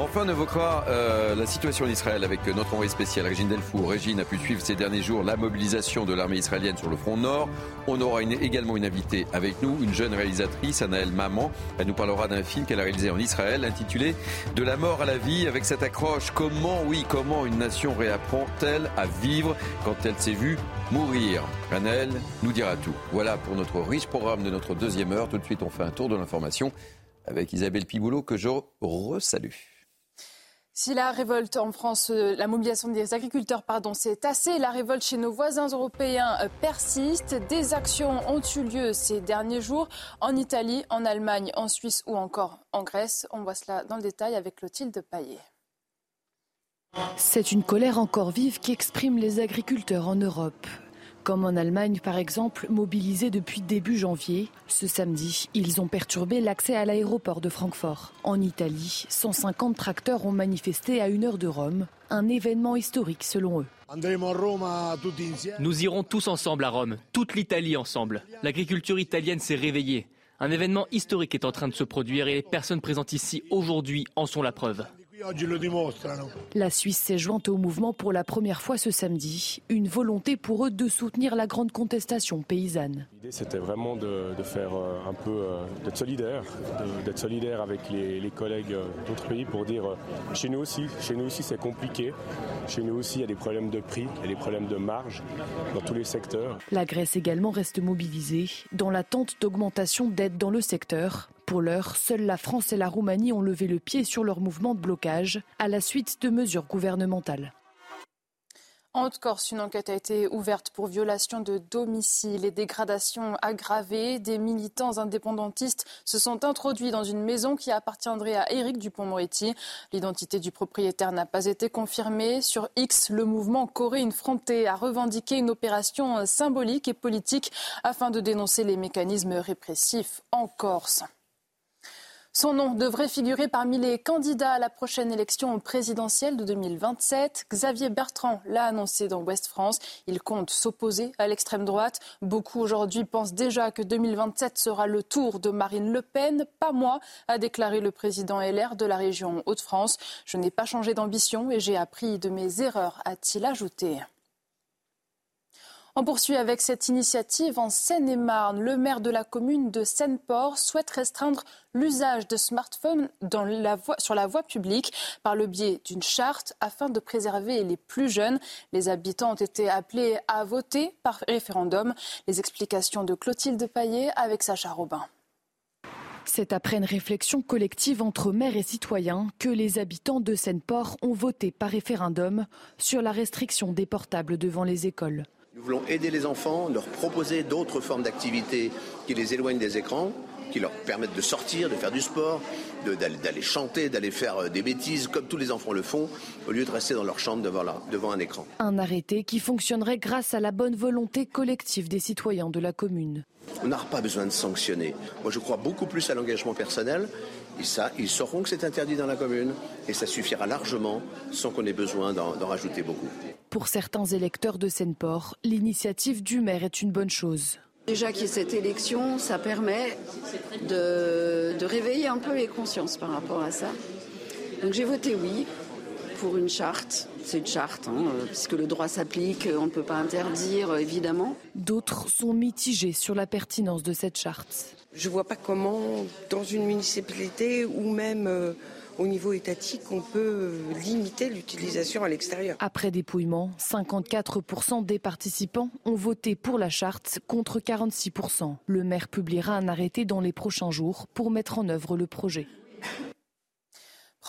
Enfin, on évoquera euh, la situation en Israël avec notre envoyé spécial Régine Delfour. Régine a pu suivre ces derniers jours la mobilisation de l'armée israélienne sur le front nord. On aura également une invitée avec nous, une jeune réalisatrice, Anaëlle Maman. Elle nous parlera d'un film qu'elle a réalisé en Israël intitulé De la mort à la vie avec cette accroche. Comment, oui, comment une nation réapprend-elle à vivre quand elle s'est vue mourir? Anaëlle nous dira tout. Voilà pour notre riche programme de notre deuxième heure. Tout de suite, on fait un tour de l'information avec Isabelle Piboulot que je resalue. Si la révolte en France, euh, la mobilisation des agriculteurs, pardon, s'est tassée, la révolte chez nos voisins européens euh, persiste. Des actions ont eu lieu ces derniers jours en Italie, en Allemagne, en Suisse ou encore en Grèce. On voit cela dans le détail avec Clotilde Paillet. C'est une colère encore vive qui exprime les agriculteurs en Europe. Comme en Allemagne, par exemple, mobilisés depuis début janvier, ce samedi, ils ont perturbé l'accès à l'aéroport de Francfort. En Italie, 150 tracteurs ont manifesté à une heure de Rome, un événement historique selon eux. Nous irons tous ensemble à Rome, toute l'Italie ensemble. L'agriculture italienne s'est réveillée. Un événement historique est en train de se produire et les personnes présentes ici aujourd'hui en sont la preuve. La Suisse s'est jointe au mouvement pour la première fois ce samedi. Une volonté pour eux de soutenir la grande contestation paysanne. L'idée, c'était vraiment de, faire euh, un peu, euh, d'être solidaire, d'être solidaire avec les, collègues euh, d'autres pays pour dire, chez nous aussi, chez nous aussi, c'est compliqué. Chez nous aussi, il y a des problèmes de prix, il y a des problèmes de marge dans tous les secteurs. La Grèce également reste mobilisée dans l'attente d'augmentation d'aides dans le secteur. Pour l'heure, seules la France et la Roumanie ont levé le pied sur leur mouvement de blocage à la suite de mesures gouvernementales. En Haute-Corse, une enquête a été ouverte pour violation de domicile et dégradation aggravée. Des militants indépendantistes se sont introduits dans une maison qui appartiendrait à Éric Dupont-Moretti. L'identité du propriétaire n'a pas été confirmée. Sur X, le mouvement Corinne Fronté a revendiqué une opération symbolique et politique afin de dénoncer les mécanismes répressifs en Corse. Son nom devrait figurer parmi les candidats à la prochaine élection présidentielle de 2027. Xavier Bertrand l'a annoncé dans Ouest France. Il compte s'opposer à l'extrême droite. Beaucoup aujourd'hui pensent déjà que 2027 sera le tour de Marine Le Pen. Pas moi, a déclaré le président LR de la région Hauts-de-France. Je n'ai pas changé d'ambition et j'ai appris de mes erreurs, a-t-il ajouté. On poursuit avec cette initiative en Seine-et-Marne. Le maire de la commune de Seine-Port souhaite restreindre l'usage de smartphones sur la voie publique par le biais d'une charte afin de préserver les plus jeunes. Les habitants ont été appelés à voter par référendum. Les explications de Clotilde Paillet avec Sacha Robin. C'est après une réflexion collective entre maires et citoyens que les habitants de Seine-Port ont voté par référendum sur la restriction des portables devant les écoles. Nous voulons aider les enfants, leur proposer d'autres formes d'activités qui les éloignent des écrans, qui leur permettent de sortir, de faire du sport, d'aller chanter, d'aller faire euh, des bêtises comme tous les enfants le font, au lieu de rester dans leur chambre devant, devant un écran. Un arrêté qui fonctionnerait grâce à la bonne volonté collective des citoyens de la commune. On n'a pas besoin de sanctionner. Moi, je crois beaucoup plus à l'engagement personnel. Et ça, ils sauront que c'est interdit dans la commune et ça suffira largement sans qu'on ait besoin d'en rajouter beaucoup. Pour certains électeurs de Seine-Port, l'initiative du maire est une bonne chose. Déjà qu'il y ait cette élection, ça permet de, réveiller un peu les consciences par rapport à ça. Donc j'ai voté oui pour une charte. C'est une charte, hein, puisque le droit s'applique, on ne peut pas interdire, évidemment. D'autres sont mitigés sur la pertinence de cette charte. Je ne vois pas comment, dans une municipalité ou même euh, au niveau étatique, on peut limiter l'utilisation à l'extérieur. Après dépouillement, 54% des participants ont voté pour la charte contre 46%. Le maire publiera un arrêté dans les prochains jours pour mettre en œuvre le projet.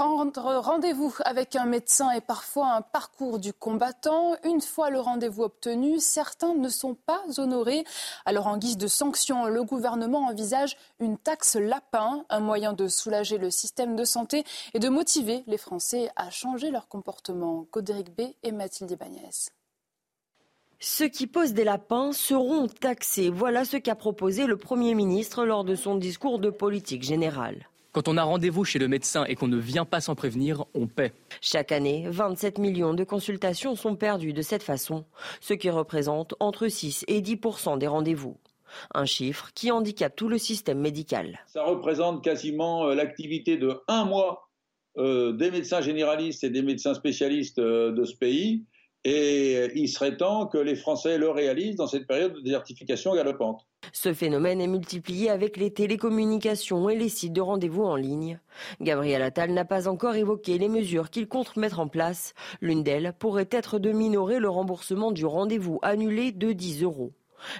Prendre rendez-vous avec un médecin est parfois un parcours du combattant. Une fois le rendez-vous obtenu, certains ne sont pas honorés. Alors en guise de sanction, le gouvernement envisage une taxe lapin, un moyen de soulager le système de santé et de motiver les Français à changer leur comportement. Godéric B et Mathilde Ibanez. Ceux qui posent des lapins seront taxés. Voilà ce qu'a proposé le Premier ministre lors de son discours de politique générale. Quand on a rendez-vous chez le médecin et qu'on ne vient pas sans prévenir, on paie. Chaque année, 27 millions de consultations sont perdues de cette façon, ce qui représente entre 6 et 10% des rendez-vous. Un chiffre qui handicape tout le système médical. Ça représente quasiment euh, l'activité de un mois euh, des médecins généralistes et des médecins spécialistes euh, de ce pays. Et il serait temps que les Français le réalisent dans cette période de désertification galopante. Ce phénomène est multiplié avec les télécommunications et les sites de rendez-vous en ligne. Gabriel Attal n'a pas encore évoqué les mesures qu'il compte mettre en place. L'une d'elles pourrait être de minorer le remboursement du rendez-vous annulé de 10 euros.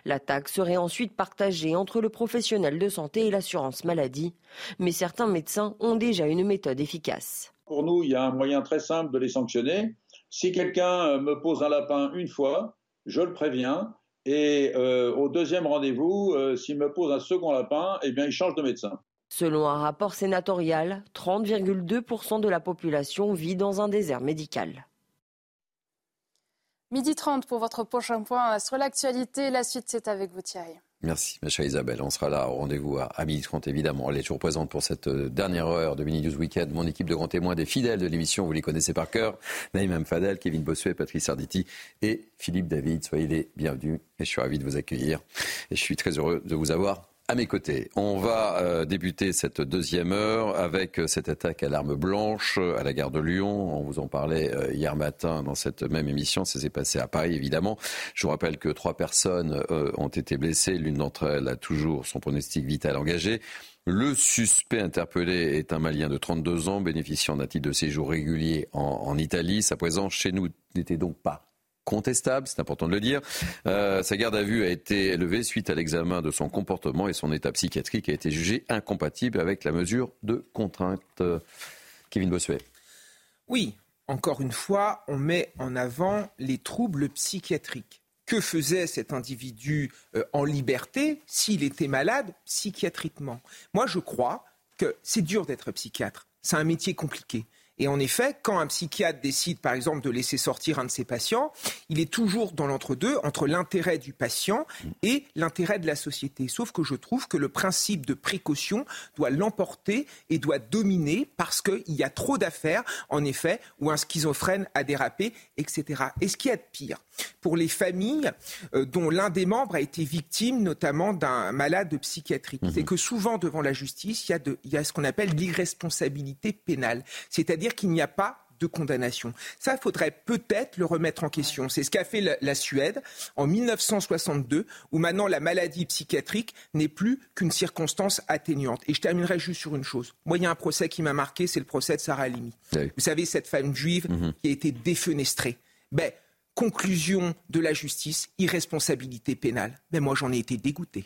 La taxe serait ensuite partagée entre le professionnel de santé et l'assurance maladie. Mais certains médecins ont déjà une méthode efficace. Pour nous, il y a un moyen très simple de les sanctionner. Si quelqu'un me pose un lapin une fois, je le préviens, et euh, au deuxième rendez-vous, euh, s'il me pose un second lapin, eh bien, il change de médecin. Selon un rapport sénatorial, 30,2% de la population vit dans un désert médical. Midi 30 pour votre prochain point sur l'actualité. La suite, c'est avec vous, Thierry. Merci, ma chère Isabelle. On sera là au rendez-vous à, à midi 30, évidemment. Allez, je vous représente pour cette euh, dernière heure de Mini News Weekend mon équipe de grands témoins des fidèles de l'émission. Vous les connaissez par cœur. Naïm Fadel, Kevin Bossuet, Patrice Arditi et Philippe David. Soyez les bienvenus et je suis ravi de vous accueillir. Et je suis très heureux de vous avoir à mes côtés. On va euh, débuter cette deuxième heure avec euh, cette attaque à l'arme blanche euh, à la gare de Lyon. On vous en parlait hier matin dans cette même émission. Ça s'est passé à Paris, évidemment. Je vous rappelle que trois personnes ont été blessées. L'une d'entre elles a toujours son pronostic vital engagé. Le suspect interpellé est un Malien de 32 ans, bénéficiant d'un titre de séjour régulier en, en Italie. Sa présence chez nous n'était donc pas contestable, c'est important de le dire. Euh, sa garde à vue a été élevée suite à l'examen de son comportement et son état psychiatrique a été jugé incompatible avec la mesure de contrainte. Kevin Bossuet. Oui, encore une fois, on met en avant les troubles psychiatriques. Que faisait cet individu euh, en liberté s'il était malade psychiatriquement? Moi, je crois que c'est dur d'être psychiatre. C'est un métier compliqué. Et en effet, quand un psychiatre décide, par exemple, de laisser sortir un de ses patients, il est toujours dans l'entre-deux, entre l'intérêt du patient et l'intérêt de la société. Sauf que je trouve que le principe de précaution doit l'emporter et doit dominer parce qu'il y a trop d'affaires, en effet, où un schizophrène a dérapé, etc. Et ce qui est de pire, pour les familles euh, dont l'un des membres a été victime notamment d'un malade psychiatrique, c'est que souvent devant la justice, il y a, de, il y a ce qu'on appelle l'irresponsabilité pénale. C'est-à-dire qu'il n'y a pas de condamnation. Ça, il faudrait peut-être le remettre en question. C'est ce qu'a fait la, la, Suède en 1962, où maintenant la maladie psychiatrique n'est plus qu'une circonstance atténuante. Et je terminerai juste sur une chose. Moi, il y a un procès qui m'a marqué, c'est le procès de Sarah Halimi. Oui. Vous savez, cette femme juive mm-hmm. qui a été défenestrée. Ben, conclusion de la justice, irresponsabilité pénale. Ben, moi, j'en ai été dégoûté.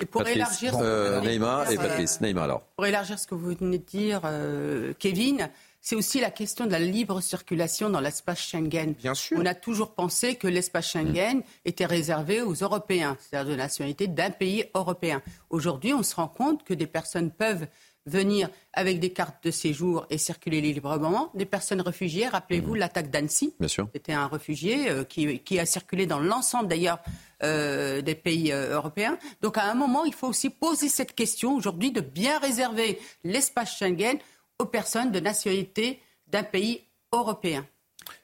Et pour Patrice, élargir, euh, Neymar et Patrice. Neymar alors. Pour élargir ce que vous venez de dire, euh, Kevin, c'est aussi la question de la libre circulation dans l'espace Schengen. Bien sûr. On a toujours pensé que l'espace Schengen mmh. était réservé aux Européens, c'est-à-dire de nationalité d'un pays européen. Aujourd'hui, on se rend compte que des personnes peuvent venir avec des cartes de séjour et circuler librement. Des personnes réfugiées, rappelez-vous mmh. l'attaque d'Annecy. C'était un réfugié euh, qui, qui, a circulé dans l'ensemble d'ailleurs euh, des pays euh, européens. Donc à un moment, il faut aussi poser cette question aujourd'hui de bien réserver l'espace Schengen aux personnes de nationalité d'un pays européen.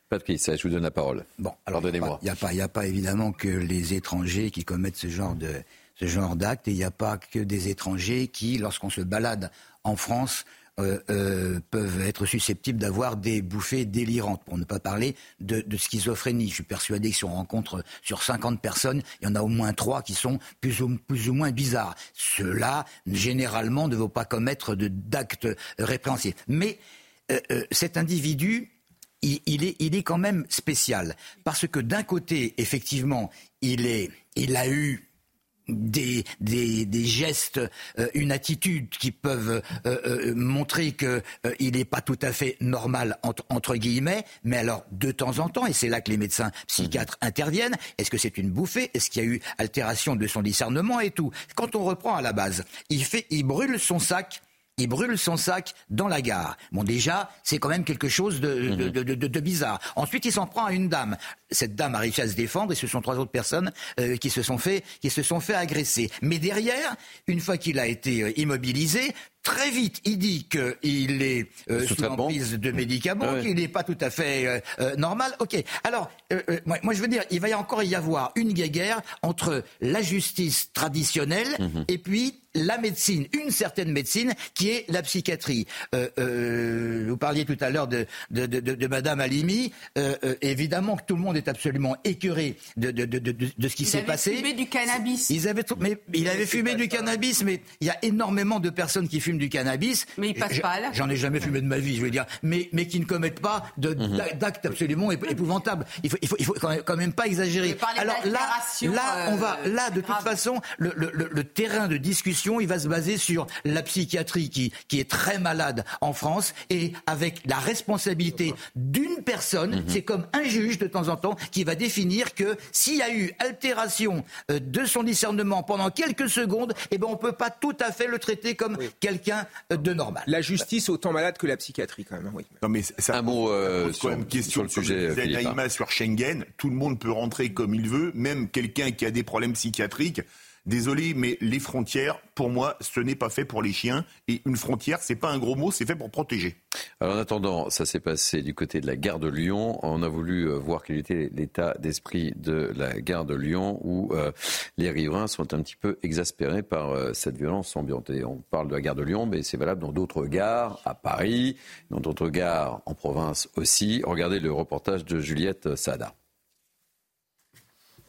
Patrice, je vous donne la parole. Bon, alors donnez-moi. Il n'y a, a, pas évidemment que les étrangers qui commettent ce genre de ce genre d'actes et il n'y a pas que des étrangers qui, lorsqu'on se balade en France, euh, euh, peuvent être susceptibles d'avoir des bouffées délirantes, pour ne pas parler de, de, schizophrénie. Je suis persuadé que si on rencontre sur 50 personnes, il y en a au moins trois qui sont plus ou, plus ou moins bizarres. Ceux-là, généralement, ne vont pas commettre d'actes répréhensibles. Mais euh, euh, cet individu, il, il, est, il est quand même spécial. Parce que d'un côté, effectivement, il, est, il a eu des, des, des gestes, euh, une attitude qui peuvent euh, euh, montrer qu'il euh, n'est pas tout à fait normal entre, entre, guillemets, mais alors de temps en temps, et c'est là que les médecins psychiatres mmh. interviennent, est-ce que c'est une bouffée? Est-ce qu'il y a eu altération de son discernement et tout? Quand on reprend à la base, il, fait, il brûle son sac il brûle son sac dans la gare. Bon, déjà, c'est quand même quelque chose de, de, de, de, de bizarre. Ensuite, il s'en prend à une dame. Cette dame a réussi à se défendre et ce sont trois autres personnes euh, qui se sont fait qui se sont fait agresser. Mais derrière, une fois qu'il a été euh, immobilisé, Très vite, il dit qu'il est euh, sous emprise de médicaments, ouais. qu'il n'est pas tout à fait euh, normal. Ok. Alors, euh, moi, moi, je veux dire, il va y encore y avoir une guerre entre la justice traditionnelle -hmm. et puis la médecine, une certaine médecine qui est la psychiatrie. vous parliez tout à l'heure de, de, de, de, Madame Alimi. évidemment que tout le monde est absolument écœuré de, de, de, de, de ce qui s'est passé. Il avait fumé du cannabis. Ils avaient, mais il avait fumé du cannabis, mais il y a énormément de personnes qui fument du cannabis. Mais ils passent pas à l'acte. J'en ai jamais fumé de ma vie, je veux dire. Mais, mais qui ne commettent pas d'actes absolument épouvantables. Il faut, il faut, il faut quand même pas exagérer. Alors là, là, on va, là, de toute grave. façon, le, le, le, le, terrain de discussion, il va se baser sur la psychiatrie qui, qui est très malade en France et avec la responsabilité d'une personne. Mm -hmm. C'est comme un juge de temps en temps qui va définir que s'il y a eu altération euh, de son discernement pendant quelques secondes, eh ben on peut pas tout à fait le traiter comme quelqu'un euh, de normal. La justice autant malade que la psychiatrie quand même. Oui. Non mais ça Un mot euh, sur, même question sur le sujet, Philippe, hein. Naïma sur Schengen. Tout le monde peut rentrer comme il veut, même quelqu'un qui a des problèmes psychiatriques. Désolé, mais les frontières, pour moi, ce n'est pas fait pour les chiens. Et une frontière, c'est pas un gros mot, c'est fait pour protéger. Alors en attendant, ça s'est passé du côté de la gare de Lyon. On a voulu euh, voir quel était l'état d'esprit de la gare de Lyon où euh, les riverains sont un petit peu exaspérés par euh, cette violence ambiante. Et on parle de la gare de Lyon, mais c'est valable dans d'autres gares, à Paris, dans d'autres gares en province aussi. Regardez le reportage de Juliette Sada.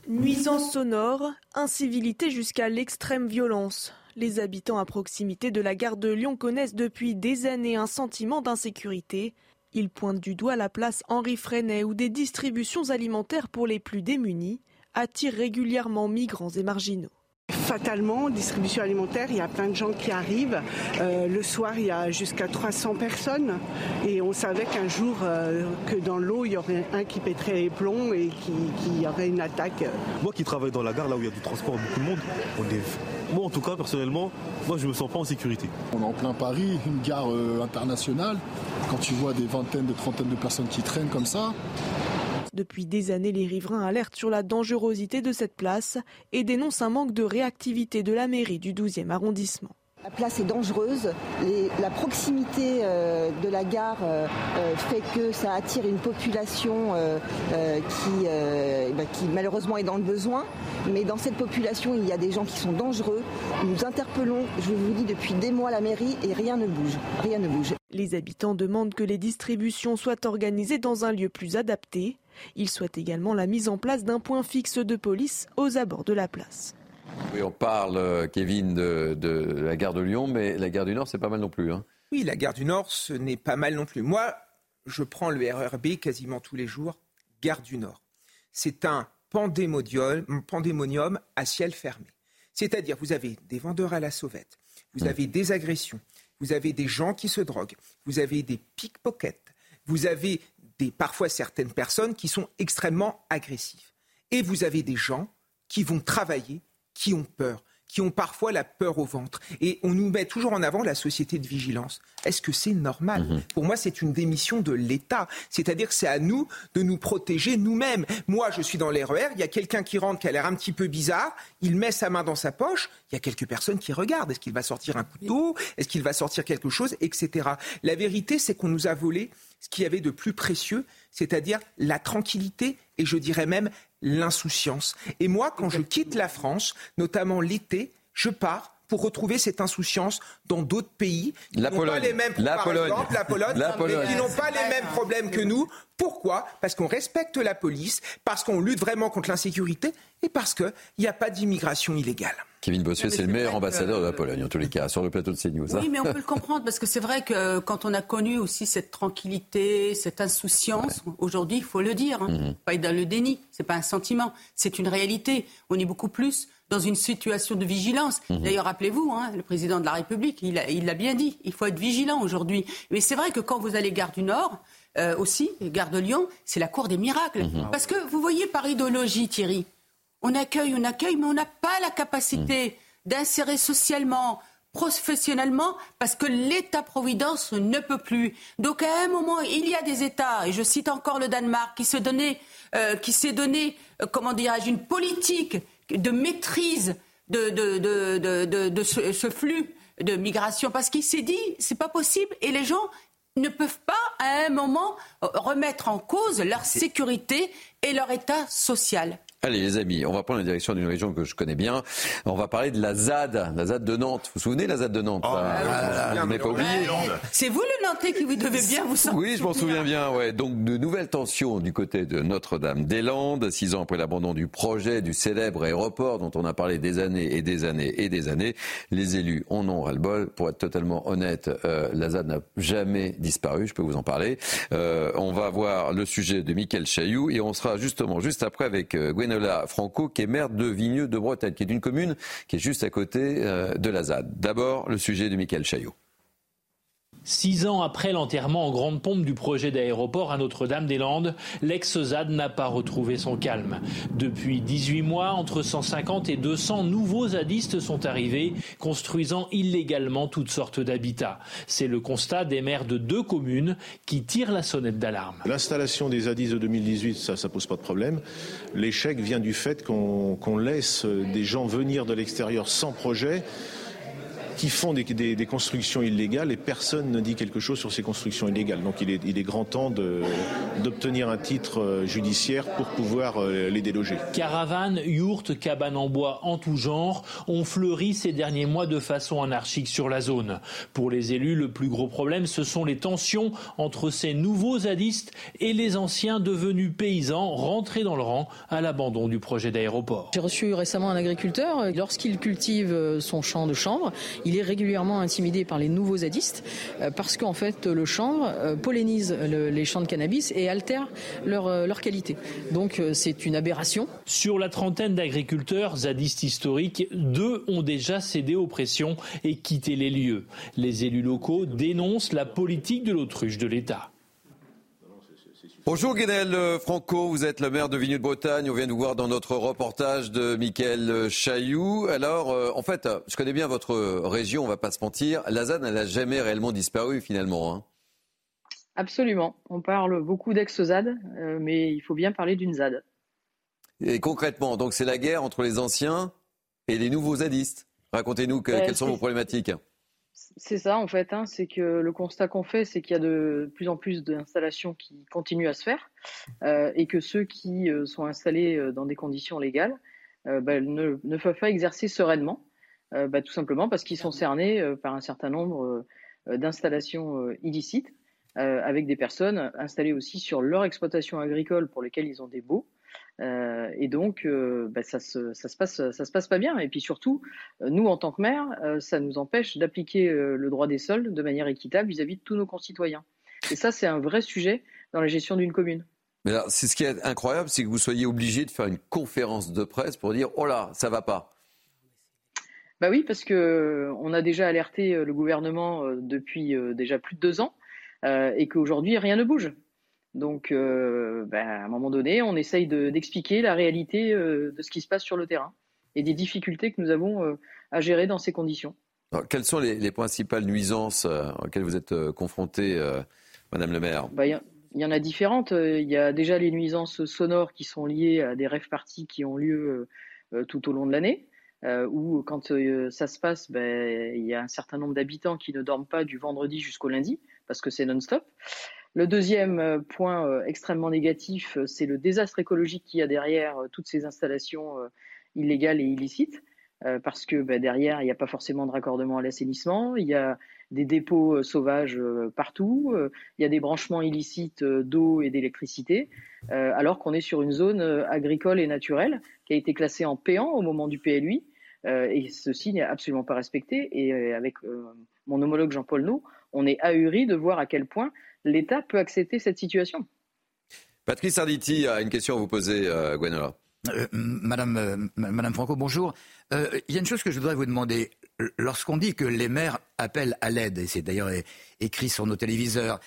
Nuisances sonores, incivilité jusqu'à l'extrême violence. Les habitants à proximité de la gare de Lyon connaissent depuis des années un sentiment d'insécurité. Ils pointent du doigt la place Henri Freinet où des distributions alimentaires pour les plus démunis attirent régulièrement migrants et marginaux. Fatalement, distribution alimentaire, il y a plein de gens qui arrivent. Euh, le soir, il y a jusqu'à 300 personnes. Et on savait qu'un jour, euh, que dans l'eau, il y aurait un qui pèterait les plombs et qu'il y aurait une attaque. Moi qui travaille dans la gare, là où il y a du transport, beaucoup de monde, on est... moi en tout cas, personnellement, moi je me sens pas en sécurité. On est en plein Paris, une gare euh, internationale. Quand tu vois des vingtaines, des trentaines de personnes qui traînent comme ça, Depuis des années, les riverains alertent sur la dangerosité de cette place et dénoncent un manque de réactivité de la mairie du 12e arrondissement. La place est dangereuse. Les- la proximité euh, de la gare euh, euh, fait que ça attire une population euh, euh, qui, bah, qui malheureusement est dans le besoin. Mais dans cette population, il y a des gens qui sont dangereux. Nous interpellons, je vous dis, depuis des mois la mairie et rien ne bouge. Rien ne bouge. Les habitants demandent que les distributions soient organisées dans un lieu plus adapté. Ils souhaitent également la mise en place d'un point fixe de police aux abords de la place. Oui, on parle, euh, Kevin, de, de la gare de Lyon, mais la gare du Nord, c'est pas mal non plus. Hein. Oui, la gare du Nord, ce n'est pas mal non plus. Moi, je prends le RERB quasiment tous les jours, gare du Nord. C'est un pandémonium, pandémonium à ciel fermé. C'est-à-dire, vous avez des vendeurs à la sauvette, vous avez des agressions, vous avez des gens qui se droguent, vous avez des pickpockets, vous avez des, parfois certaines personnes qui sont extrêmement agressives. Et vous avez des gens qui vont travailler, qui ont peur, qui ont parfois la peur au ventre. Et on nous met toujours en avant la société de vigilance. Est-ce que c'est normal Pour moi, c'est une démission de l'État. C'est-à-dire que c'est à nous de nous protéger nous-mêmes. Moi, je suis dans l'RER, il y a quelqu'un qui rentre qui a l'air un petit peu bizarre, il met sa main dans sa poche, il y a quelques personnes qui regardent. Est-ce qu'il va sortir un couteau? Est-ce qu'il va sortir quelque chose? Etc. La vérité, c'est qu'on nous a volé ce qu'il y avait de plus précieux, c'est-à-dire la tranquillité et je dirais même l'insouciance. Et moi, quand je quitte la France, notamment l'été, je pars pour retrouver cette insouciance dans d'autres pays qui La n'ont Pologne. pas les mêmes, La par Pologne. exemple, la Pologne, La mais Pologne. qui n'ont pas les mêmes problèmes que nous. Pourquoi? Parce qu'on respecte la police, parce qu'on lutte vraiment contre l'insécurité et parce qu'il n'y a pas d'immigration illégale. Kevin Bossuet, c'est le meilleur que- ambassadeur de la Pologne, en tous les cas, sur le plateau de CNews. hein. Oui, mais on peut le [laughs] comprendre parce que c'est vrai que quand on a connu aussi cette tranquillité, cette insouciance, aujourd'hui, il faut le dire, hein, Mhm. pas être dans le déni, c'est pas un sentiment, c'est une réalité. On est beaucoup plus dans une situation de vigilance. Mhm. D'ailleurs, rappelez-vous, hein, le président de la République, il l'a bien dit, il faut être vigilant aujourd'hui. Mais c'est vrai que quand vous allez gare du Nord, euh, aussi, gare de Lyon, c'est la cour des miracles. Mhm. Parce que vous voyez par idéologie, Thierry, on accueille, on accueille, mais on n'a pas la capacité d'insérer socialement, professionnellement, parce que l'État-providence ne peut plus. Donc à un moment, il y a des États, et je cite encore le Danemark, qui se donnait, euh, qui s'est donné, euh, comment dirais-je, une politique de maîtrise de, de, de, de, de- de ce, ce flux de migration, parce qu'il s'est dit, c'est pas possible, et les gens ne peuvent pas à un moment remettre en cause leur sécurité et leur état social. Allez les amis, on va prendre la direction d'une région que je connais bien. On va parler de la ZAD, la ZAD de Nantes. Vous vous souvenez de la ZAD de Nantes Ah, Vous pas oublié C'est vous le Nantais qui vous devez bien vous sentir. Oui, je m'en souviens bien. Ouais. Donc de nouvelles tensions du côté de Notre-Dame-des-Landes, six ans après l'abandon du projet du célèbre aéroport dont on a parlé des années et des années et des années. Les élus en ont ras-le-bol. Pour être totalement honnête, euh, la ZAD n'a jamais disparu. Je peux vous en parler. Euh, on va voir le sujet de Michael Chailloux et on sera justement juste après avec euh, Franco, qui est maire de Vigneux de Bretagne, qui est une commune qui est juste à côté euh, de la ZAD. D'abord, le sujet de Michael Chailloux. Six ans après l'enterrement en grande pompe du projet d'aéroport à Notre-Dame-des-Landes, l'ex-ZAD n'a pas retrouvé son calme. Depuis 18 mois, entre 150 et 200 nouveaux zadistes sont arrivés, construisant illégalement toutes sortes d'habitats. C'est le constat des maires de deux communes qui tirent la sonnette d'alarme. L'installation des zadistes de 2018, ça, ça pose pas de problème. L'échec vient du fait qu'on laisse des gens venir de l'extérieur sans projet qui font des, des, constructions illégales et personne ne dit quelque chose sur ces constructions illégales. Donc il est, il est grand temps d'obtenir un titre euh, judiciaire pour pouvoir euh, les déloger. Caravanes, yourtes, cabanes en bois en tout genre ont fleuri ces derniers mois de façon anarchique sur la zone. Pour les élus, le plus gros problème, ce sont les tensions entre ces nouveaux zadistes et les anciens devenus paysans rentrés dans le rang à l'abandon du projet d'aéroport. J'ai reçu récemment un agriculteur. Lorsqu'il cultive euh, son champ de chanvre, il est régulièrement intimidé par les nouveaux zadistes euh, parce qu'en fait le chanvre euh, pollinise les champs de cannabis et altère leur, euh, leur qualité. Donc c'est une aberration. Sur la trentaine d'agriculteurs zadistes historiques, deux ont déjà cédé aux pressions et quitté les lieux. Les élus locaux dénoncent la politique de l'autruche de l'État. Bonjour Guénel Franco, vous êtes le maire de Vigneux de Bretagne. On vient de vous voir dans notre reportage de Mickaël Chailloux. Alors, euh, en fait, je connais bien votre région, on va pas se mentir. La ZAD, n'a jamais réellement disparu finalement. Hein. Absolument. On parle beaucoup d'ex-ZAD, euh, mais il faut bien parler d'une ZAD. Et concrètement, donc c'est la guerre entre les anciens et les nouveaux zadistes. Racontez-nous quelles sont vos problématiques. C'est ça en fait, hein. c'est que le constat qu'on fait, c'est qu'il y a de plus en plus d'installations qui continuent à se faire euh, et que ceux qui euh, sont installés euh, dans des conditions légales bah, ne, peuvent pas exercer sereinement, bah, tout simplement parce qu'ils sont cernés par un certain nombre d'installations illicites avec des personnes installées aussi sur leur exploitation agricole pour lesquelles ils ont des baux euh, et donc, euh, bah, ça, se, ça, se passe, ça se passe pas bien. Et puis surtout, euh, nous, en tant que maire, ça nous empêche d'appliquer le droit des sols de manière équitable vis-à-vis de tous nos concitoyens. Et ça, c'est un vrai sujet dans la gestion d'une commune. Mais c'est ce qui est incroyable, c'est que vous soyez obligé de faire une conférence de presse pour dire oh là, ça va pas. Bah oui, parce que on a déjà alerté le gouvernement depuis déjà plus de deux ans et qu'aujourd'hui rien ne bouge. Donc, euh, ben, à un moment donné, on essaye d'expliquer la réalité euh, de ce qui se passe sur le terrain et des difficultés que nous avons euh, à gérer dans ces conditions. quelles sont les, principales nuisances auxquelles vous êtes confrontée, Madame le maire? Bah, Il y, en a différentes. Il y a déjà les nuisances sonores qui sont liées à des rêves parties qui ont lieu tout au long de l'année. où quand ça se passe, ben, il y a un certain nombre d'habitants qui ne dorment pas du vendredi jusqu'au lundi parce que c'est non-stop. Le deuxième euh, point euh, extrêmement négatif, euh, c'est le désastre écologique qu'il y a derrière toutes ces installations illégales et illicites, parce que bah, derrière, il n'y a pas forcément de raccordement à l'assainissement, il y a des dépôts sauvages partout, il y a des branchements illicites d'eau et d'électricité, alors qu'on est sur une zone agricole et naturelle qui a été classée en péant au moment du PLUI, et ceci n'est absolument pas respecté. Et avec mon homologue Jean-Paul Nou, on est ahuri de voir à quel point l'État peut accepter cette situation. Patrice Arditi a une question à vous poser, euh, euh Madame, euh, Madame Franco, bonjour. Euh, il y a une chose que je voudrais vous demander. Lorsqu'on dit que les maires appellent à l'aide, et c'est d'ailleurs écrit sur nos téléviseurs,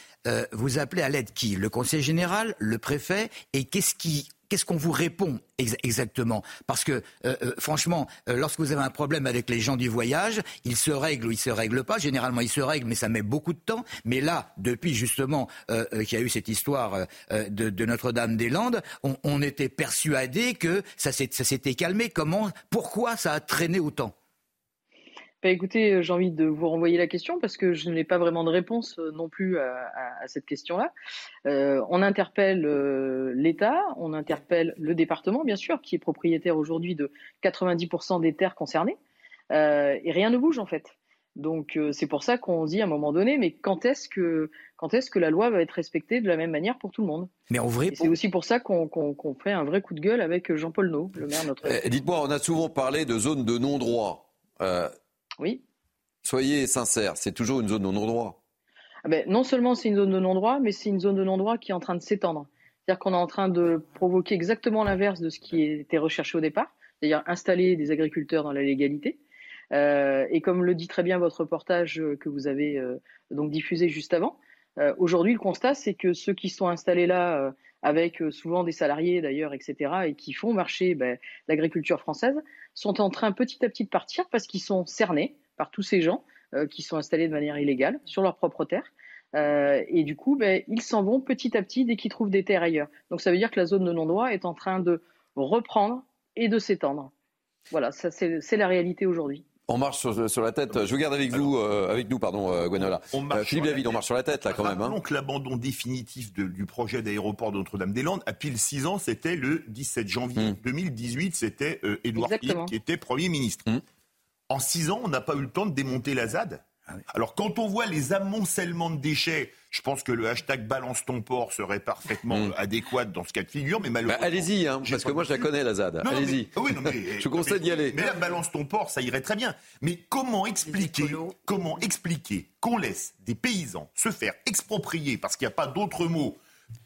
vous appelez à l'aide qui? Le conseil général, le préfet, et qu'est-ce qui qu'est-ce qu'on vous répond exactement? Parce que euh, euh, franchement, euh, lorsque vous avez un problème avec les gens du voyage, ils se règlent ou ils se règlent pas. Généralement, ils se règlent, mais ça met beaucoup de temps. Mais là, depuis justement qu'il y a eu cette histoire de, Notre-Dame-des-Landes, on, était persuadé que ça s'était calmé. Comment Pourquoi ça a traîné autant? Bah, écoutez, euh, j'ai envie de vous renvoyer la question parce que je n'ai pas vraiment de réponse euh, non plus à, cette question-là. Euh, on interpelle l'État, on interpelle le département, bien sûr, qui est propriétaire aujourd'hui de 90% des terres concernées, et rien ne bouge en fait. Donc c'est pour ça qu'on dit à un moment donné, mais quand est-ce que quand est-ce que la loi va être respectée de la même manière pour tout le monde? Mais en vrai, c'est aussi pour ça qu'on fait un vrai coup de gueule avec Jean-Paul No, le maire de notre. Dites-moi, on a souvent parlé de zone de non-droit. Oui. Soyez sincère, c'est toujours une zone de non-droit. Ah ben, non seulement c'est une zone de non-droit, mais c'est une zone de non-droit qui est en train de s'étendre. C'est-à-dire qu'on est en train de provoquer exactement l'inverse de ce qui était recherché au départ, c'est-à-dire installer des agriculteurs dans la légalité. et comme le dit très bien votre reportage que vous avez donc diffusé juste avant, aujourd'hui le constat c'est que ceux qui sont installés là avec souvent des salariés d'ailleurs, etc., et qui font marcher ben, l'agriculture française, sont en train petit à petit de partir parce qu'ils sont cernés par tous ces gens qui sont installés de manière illégale sur leur propre terre. Euh, et du coup, ben, ils s'en vont petit à petit dès qu'ils trouvent des terres ailleurs. Donc ça veut dire que la zone de non-droit est en train de reprendre et de s'étendre. Voilà, ça c'est la réalité aujourd'hui. On marche sur, la tête. Je vous garde avec vous, euh, avec nous, pardon, euh, Gwenola. Philippe David, on marche sur la tête là quand même. Donc hein. l'abandon définitif du projet d'aéroport de Notre-Dame-des-Landes, à pile 6 ans, c'était le 17 janvier 2018. Hmm. C'était Édouard Philippe qui était Premier ministre. Hmm. En 6 ans, on n'a pas eu le temps de démonter la ZAD. Ah Alors quand on voit les amoncellements de déchets, je pense que le hashtag balance ton port serait parfaitement hmm. adéquat dans ce cas de figure, mais malheureusement. Bah, allez-y, hein, parce que moi je la connais la ZAD. Allez-y. Oui, [laughs] je vous conseille d'y aller. Mais là, balance ton port, ça irait très bien. Mais comment expliquer, comment expliquer qu'on laisse des paysans se faire exproprier parce qu'il n'y a pas d'autre mot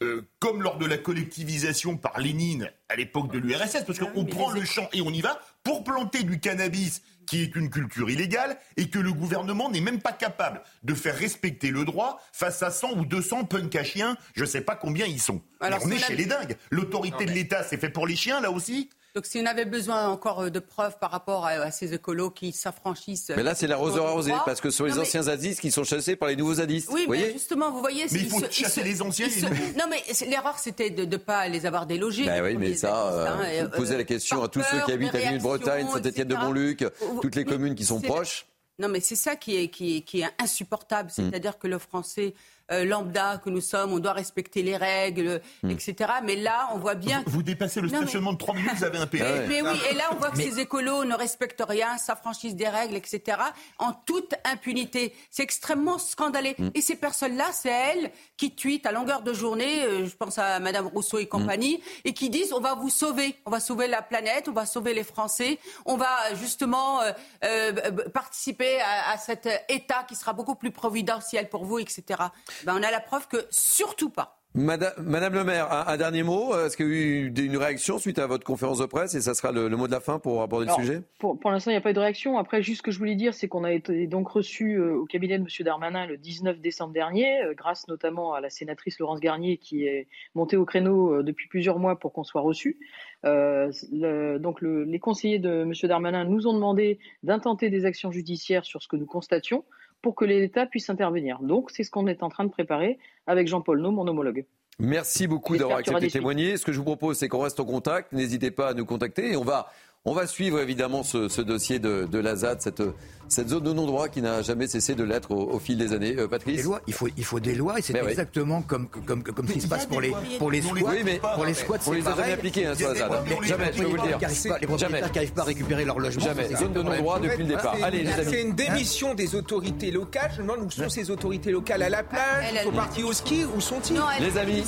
euh, comme lors de la collectivisation par Lénine à l'époque de l'URSS, parce qu'on prend le champ et on y va pour planter du cannabis qui est une culture illégale et que le gouvernement n'est même pas capable de faire respecter le droit face à 100 ou 200 punks à chiens, je ne sais pas combien ils sont. Alors, on est chez les dingues. L'autorité de l'État, c'est fait pour les chiens là aussi? Donc si on avait besoin encore euh, de preuves par rapport à, ces écolos qui s'affranchissent... Mais là, c'est l'arroseur arrosé, parce que ce sont les anciens zadistes qui sont chassés par les nouveaux zadistes. Oui, mais justement, vous voyez... Mais il faut chasser les anciens. [laughs] Non, mais l'erreur, c'était de ne pas les avoir délogés. Ben oui, mais ça, euh, hein, vous posez la question à tous ceux qui habitent à Ville-Bretagne, Saint-Étienne de Montluc, toutes les communes qui sont proches. Non, mais c'est ça qui est, qui qui est insupportable. Hmm. C'est-à-dire que le français euh, lambda que nous sommes, on doit respecter les règles, hmm. etc. Mais là, on voit bien. Vous, dépassez le stationnement de 3 minutes, vous avez un [laughs] péage. Mais, oui, et là, on voit que ces écolos ne respectent rien, s'affranchissent des règles, etc. En toute impunité. C'est extrêmement scandaleux. Hmm. Et ces personnes-là, c'est elles qui tweetent à longueur de journée, euh, je pense à Madame Rousseau et compagnie, hmm. et qui disent on va vous sauver, on va sauver la planète, on va sauver les Français, on va justement euh, participer à, à cet État qui sera beaucoup plus providentiel pour vous, etc. Ben, on a la preuve que surtout pas. Madame, le maire, un, dernier mot. Est-ce qu'il y a eu une réaction suite à votre conférence de presse et ça sera le, mot de la fin pour aborder le sujet? Pour, l'instant, il n'y a pas eu de réaction. Après, juste ce que je voulais dire, c'est qu'on a été donc reçu euh, au cabinet de M. Darmanin le 19 décembre dernier, euh, grâce notamment à la sénatrice Laurence Garnier qui est montée au créneau euh, depuis plusieurs mois pour qu'on soit reçu. donc les conseillers de M. Darmanin nous ont demandé d'intenter des actions judiciaires sur ce que nous constations pour que l'État puisse intervenir. Donc, c'est ce qu'on est en train de préparer avec Jean-Paul No, mon homologue. Merci beaucoup d'avoir accepté de témoigner. Ce que je vous propose, c'est qu'on reste en contact. N'hésitez pas à nous contacter et on va on va suivre évidemment ce, dossier de, de la ZAD, cette, cette zone de non-droit qui n'a jamais cessé de l'être au, fil des années. Euh, Patrice lois, il, faut, il faut des lois et c'est ben exactement comme, comme, comme ce qui se passe pour les, pour les squats. Oui, mais pour les squats, on les a jamais appliqués hein, sur la ZAD. Jamais, je peux vous le dire. Les propriétaires qui n'arrivent pas à récupérer leur logement. Jamais. Zone de non-droit depuis le départ. Allez, les amis. C'est une démission des autorités locales. Je me demande où sont ces autorités locales à la plage Ils sont partis au ski Où sont-ils Les amis,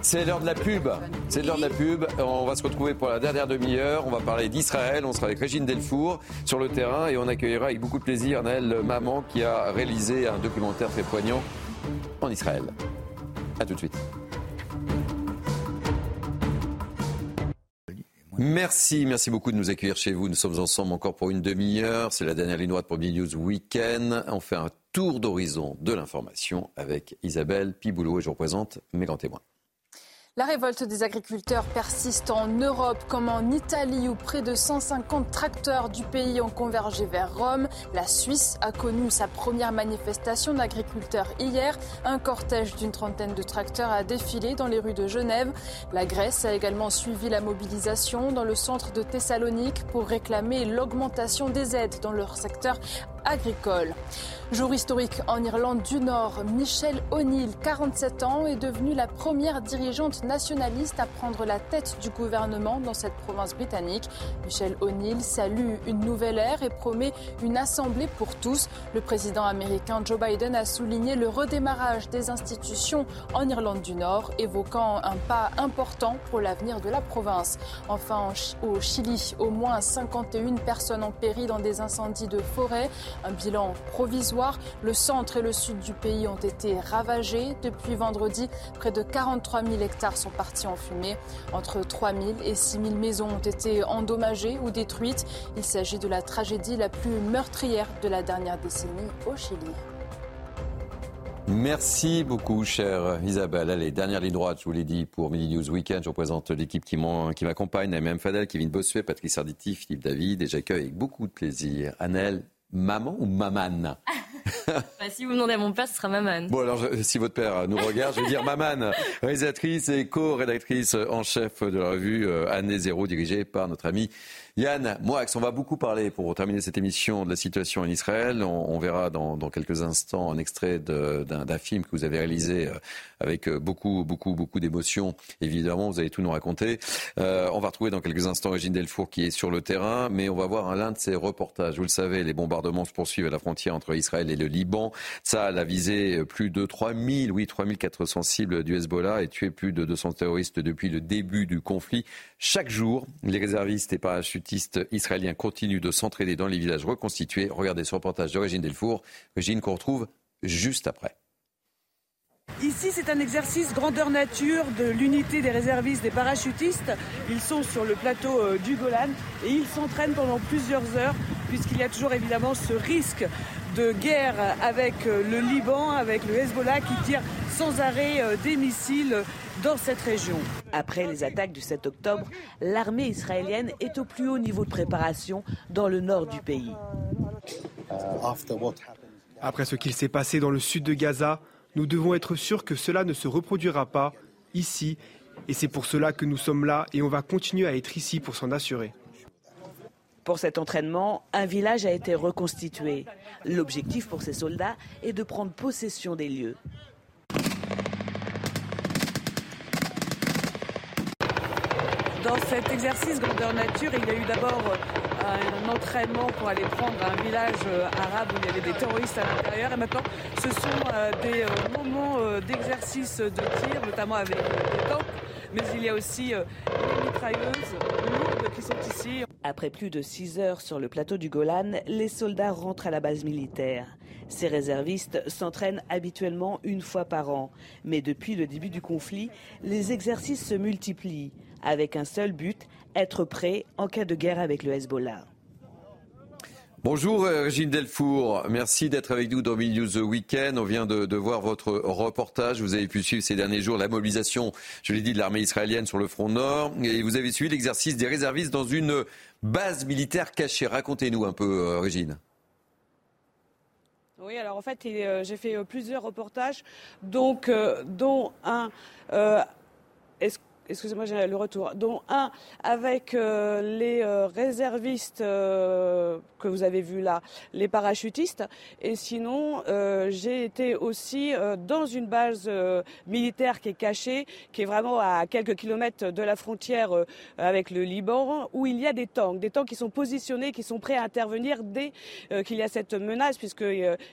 c'est l'heure de la pub. C'est l'heure de la pub. On va se retrouver pour la dernière demi-heure. On va parler d'Israël. On sera avec Régine Delfour sur le terrain et on accueillera avec beaucoup de plaisir Naël Maman qui a réalisé un documentaire très poignant en Israël. A tout de suite. Merci, merci beaucoup de nous accueillir chez vous. Nous sommes ensemble encore pour une demi-heure. C'est la dernière ligne droite pour News Weekend. On fait un tour d'horizon de l'information avec Isabelle Piboulot et je représente mes grands témoins. La révolte des agriculteurs persiste en Europe comme en Italie où près de 150 tracteurs du pays ont convergé vers Rome. La Suisse a connu sa première manifestation d'agriculteurs hier. Un cortège d'une trentaine de tracteurs a défilé dans les rues de Genève. La Grèce a également suivi la mobilisation dans le centre de Thessalonique pour réclamer l'augmentation des aides dans leur secteur agricole. Jour historique en Irlande du Nord, Michelle O'Neill, 47 ans, est devenue la première dirigeante nationaliste à prendre la tête du gouvernement dans cette province britannique. Michelle O'Neill salue une nouvelle ère et promet une assemblée pour tous. Le président américain Joe Biden a souligné le redémarrage des institutions en Irlande du Nord, évoquant un pas important pour l'avenir de la province. Enfin, au Chili, au moins 51 personnes ont péri dans des incendies de forêt Un bilan provisoire. Le centre et le sud du pays ont été ravagés. Depuis vendredi, près de 43 000 hectares sont partis en fumée. Entre 3 000 et 6 000 maisons ont été endommagées ou détruites. Il s'agit de la tragédie la plus meurtrière de la dernière décennie au Chili. Merci beaucoup, chère Isabelle. Allez, dernière ligne droite, je vous l'ai dit, pour Midi News Weekend. Je représente l'équipe qui m'accompagne, Naïm Fadel, Kevin Bossuet, Patrick Sarditi, Philippe David, et j'accueille avec beaucoup de plaisir Annelle maman ou maman bah, Si vous demandez à mon père, ce sera maman. Bon, alors si votre père nous regarde, je vais dire maman, [laughs] réalisatrice et co-rédactrice en chef de la revue euh, Année Zéro, dirigée par notre ami Yann Moix, on va beaucoup parler pour terminer cette émission de la situation en Israël. On, verra dans, quelques instants un extrait d'un film que vous avez réalisé euh, avec euh, beaucoup, beaucoup, beaucoup d'émotions. Évidemment, vous allez tout nous raconter. Euh, on va retrouver dans quelques instants Régine Delfour qui est sur le terrain, mais on va voir l'un de ses reportages. Vous le savez, les bombardements se poursuivent à la frontière entre Israël et le Liban. Ça a visé plus de 3000, oui, 3400 cibles du Hezbollah et tué plus de 200 terroristes depuis le début du conflit. Chaque jour, les réservistes et parachutistes israéliens continuent de s'entraider dans les villages reconstitués. Regardez ce reportage de Régine Delfour, Régine qu'on retrouve juste après. Ici, c'est un exercice grandeur nature de l'unité des réservistes des parachutistes. Ils sont sur le plateau euh, du Golan et ils s'entraînent pendant plusieurs heures puisqu'il y a toujours évidemment ce risque de guerre avec euh, le Liban, avec le Hezbollah qui tire sans arrêt euh, des missiles dans cette région. Après les attaques du 7 octobre, l'armée israélienne est au plus haut niveau de préparation dans le nord du pays. Après ce qu'il s'est passé dans le sud de Gaza, nous devons être sûrs que cela ne se reproduira pas ici, et c'est pour cela que nous sommes là et on va continuer à être ici pour s'en assurer. Pour cet entraînement, un village a été reconstitué. L'objectif pour ces soldats est de prendre possession des lieux. Dans cet exercice grandeur nature, il y a eu d'abord un entraînement pour aller prendre un village euh, arabe où il y avait des terroristes à l'intérieur. Et maintenant, ce sont euh, des euh, moments d'exercice de tir, notamment avec des tanks. Mais il y a aussi les mitrailleuses lourdes qui sont ici. Après plus de 6 heures sur le plateau du Golan, les soldats rentrent à la base militaire. Ces réservistes s'entraînent habituellement une fois par an. Mais depuis le début du conflit, les exercices se multiplient, avec un seul but, être prêt en cas de guerre avec le Hezbollah. Bonjour euh, Régine Delfour, merci d'être avec nous dans News Weekend. On vient de, voir votre reportage. Vous avez pu suivre ces derniers jours la mobilisation, je l'ai dit, de l'armée israélienne sur le front nord. Et vous avez suivi l'exercice des réservistes dans une base militaire cachée. Racontez-nous un peu, euh, Régine. Oui, alors en fait, euh, j'ai fait plusieurs reportages, donc, dont un excusez-moi, j'ai le retour, dont un avec euh, les euh, réservistes euh, que vous avez vus là, les parachutistes. Et sinon, j'ai été aussi dans une base militaire qui est cachée, qui est vraiment à quelques kilomètres de la frontière avec le Liban, où il y a des tanks, des tanks qui sont positionnés, qui sont prêts à intervenir dès qu'il y a cette menace, puisque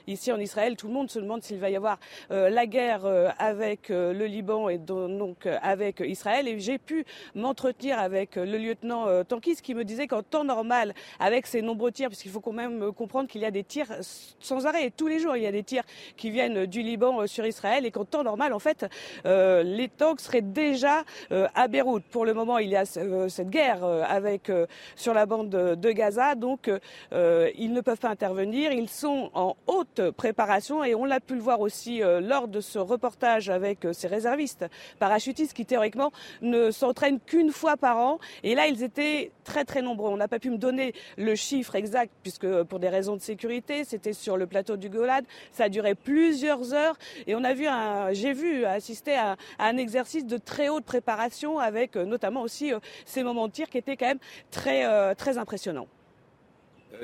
ici en Israël, tout le monde se demande s'il va y avoir la guerre avec le Liban et donc avec Israël et j'ai pu m'entretenir avec le lieutenant euh, Tankis qui me disait qu'en temps normal, avec ces nombreux tirs, puisqu'il faut quand même comprendre qu'il y a des tirs sans arrêt, tous les jours il y a des tirs qui viennent du Liban euh, sur Israël et qu'en temps normal, en fait, euh, les tanks seraient déjà à Beyrouth. Pour le moment, il y a cette guerre avec sur la bande de Gaza, donc ils ne peuvent pas intervenir. Ils sont en haute préparation et on l'a pu le voir aussi lors de ce reportage avec ces réservistes parachutistes qui théoriquement ne s'entraînent qu'une fois par an. Et là, ils étaient très très nombreux. On n'a pas pu me donner le chiffre exact puisque pour des raisons de sécurité, c'était sur le plateau du Golad. Ça a duré plusieurs heures et on a vu, j'ai vu assister à, un exercice de très haute préparation avec euh, notamment aussi euh, ces moments de tir qui étaient quand même très euh, très impressionnants.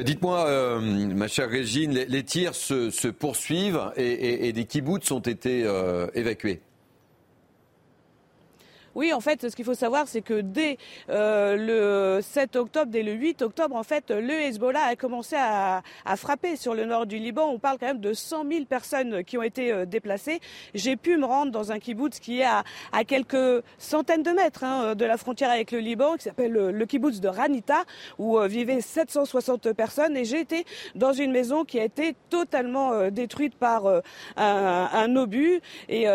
Dites-moi, ma chère Régine, les, tirs se, poursuivent et, des kibbutz ont été évacués. Oui, en fait, ce qu'il faut savoir, c'est que dès le 7 octobre, dès le 8 octobre, en fait, le Hezbollah a commencé à, à, frapper sur le nord du Liban. On parle quand même de 100 000 personnes qui ont été déplacées. J'ai pu me rendre dans un kibbutz qui est à, à quelques centaines de mètres hein, de la frontière avec le Liban, qui s'appelle le kibbutz de Ranita, où vivaient 760 personnes. Et j'ai été dans une maison qui a été totalement détruite par un, un, obus. Et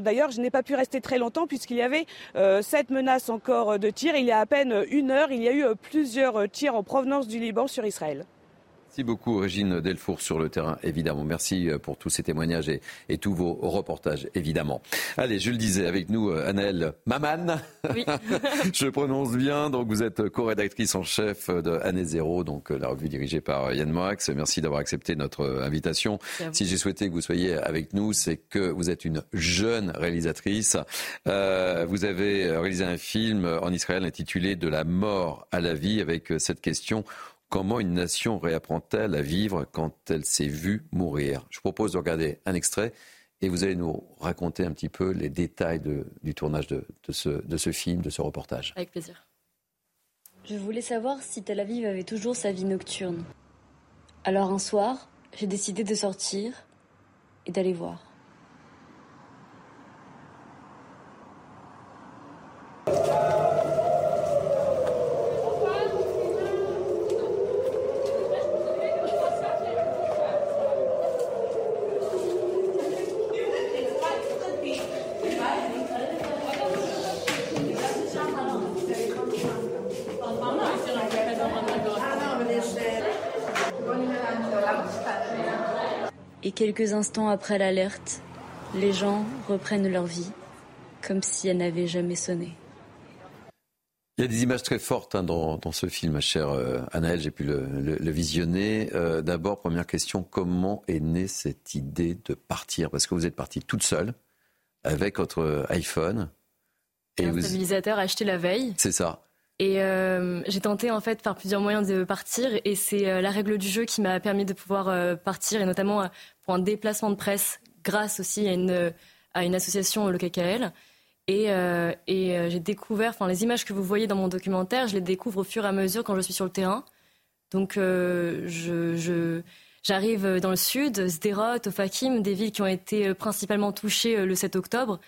d'ailleurs, je n'ai pas pu rester très longtemps puisqu'il y avait cette menace encore de tir. Il y a à peine une heure, il y a eu plusieurs tirs en provenance du Liban sur Israël. Merci beaucoup, Régine Delfour, sur le terrain, évidemment. Merci euh, pour tous ces témoignages et, tous vos reportages, évidemment. Allez, je le disais, avec nous, euh, Annelle Maman. Oui. [laughs] je prononce bien. Donc, vous êtes co-rédactrice en chef de Année Zéro, donc euh, la revue dirigée par Yann Moix. Merci d'avoir accepté notre invitation. Si j'ai souhaité que vous soyez avec nous, c'est que vous êtes une jeune réalisatrice. vous avez réalisé un film en Israël intitulé De la mort à la vie, avec cette question Comment une nation réapprend-elle à vivre quand elle s'est vue mourir? Je vous propose de regarder un extrait et vous allez nous raconter un petit peu les détails du tournage de, ce, de ce film, de ce reportage. Avec plaisir. Je voulais savoir si Tel Aviv avait toujours sa vie nocturne. Alors un soir, j'ai décidé de sortir et d'aller voir. Quelques instants après l'alerte, les gens reprennent leur vie comme si elle n'avait jamais sonné. Il y a des images très fortes hein, dans, ce film, ma chère euh, j'ai pu le, visionner. Euh, d'abord, première question, comment est née cette idée de partir? Parce que vous êtes partie toute seule avec votre iPhone. Et un stabilisateur acheté la veille. C'est ça. Et euh, j'ai tenté en fait par plusieurs moyens de partir et c'est euh, la règle du jeu qui m'a permis de pouvoir euh, partir et notamment pour un déplacement de presse grâce aussi à une, association, le KKL. Et, j'ai découvert, enfin les images que vous voyez dans mon documentaire, je les découvre au fur et à mesure quand je suis sur le terrain. Donc j'arrive dans le sud, Sderot, Ofakim, des villes qui ont été principalement touchées le 7 octobre.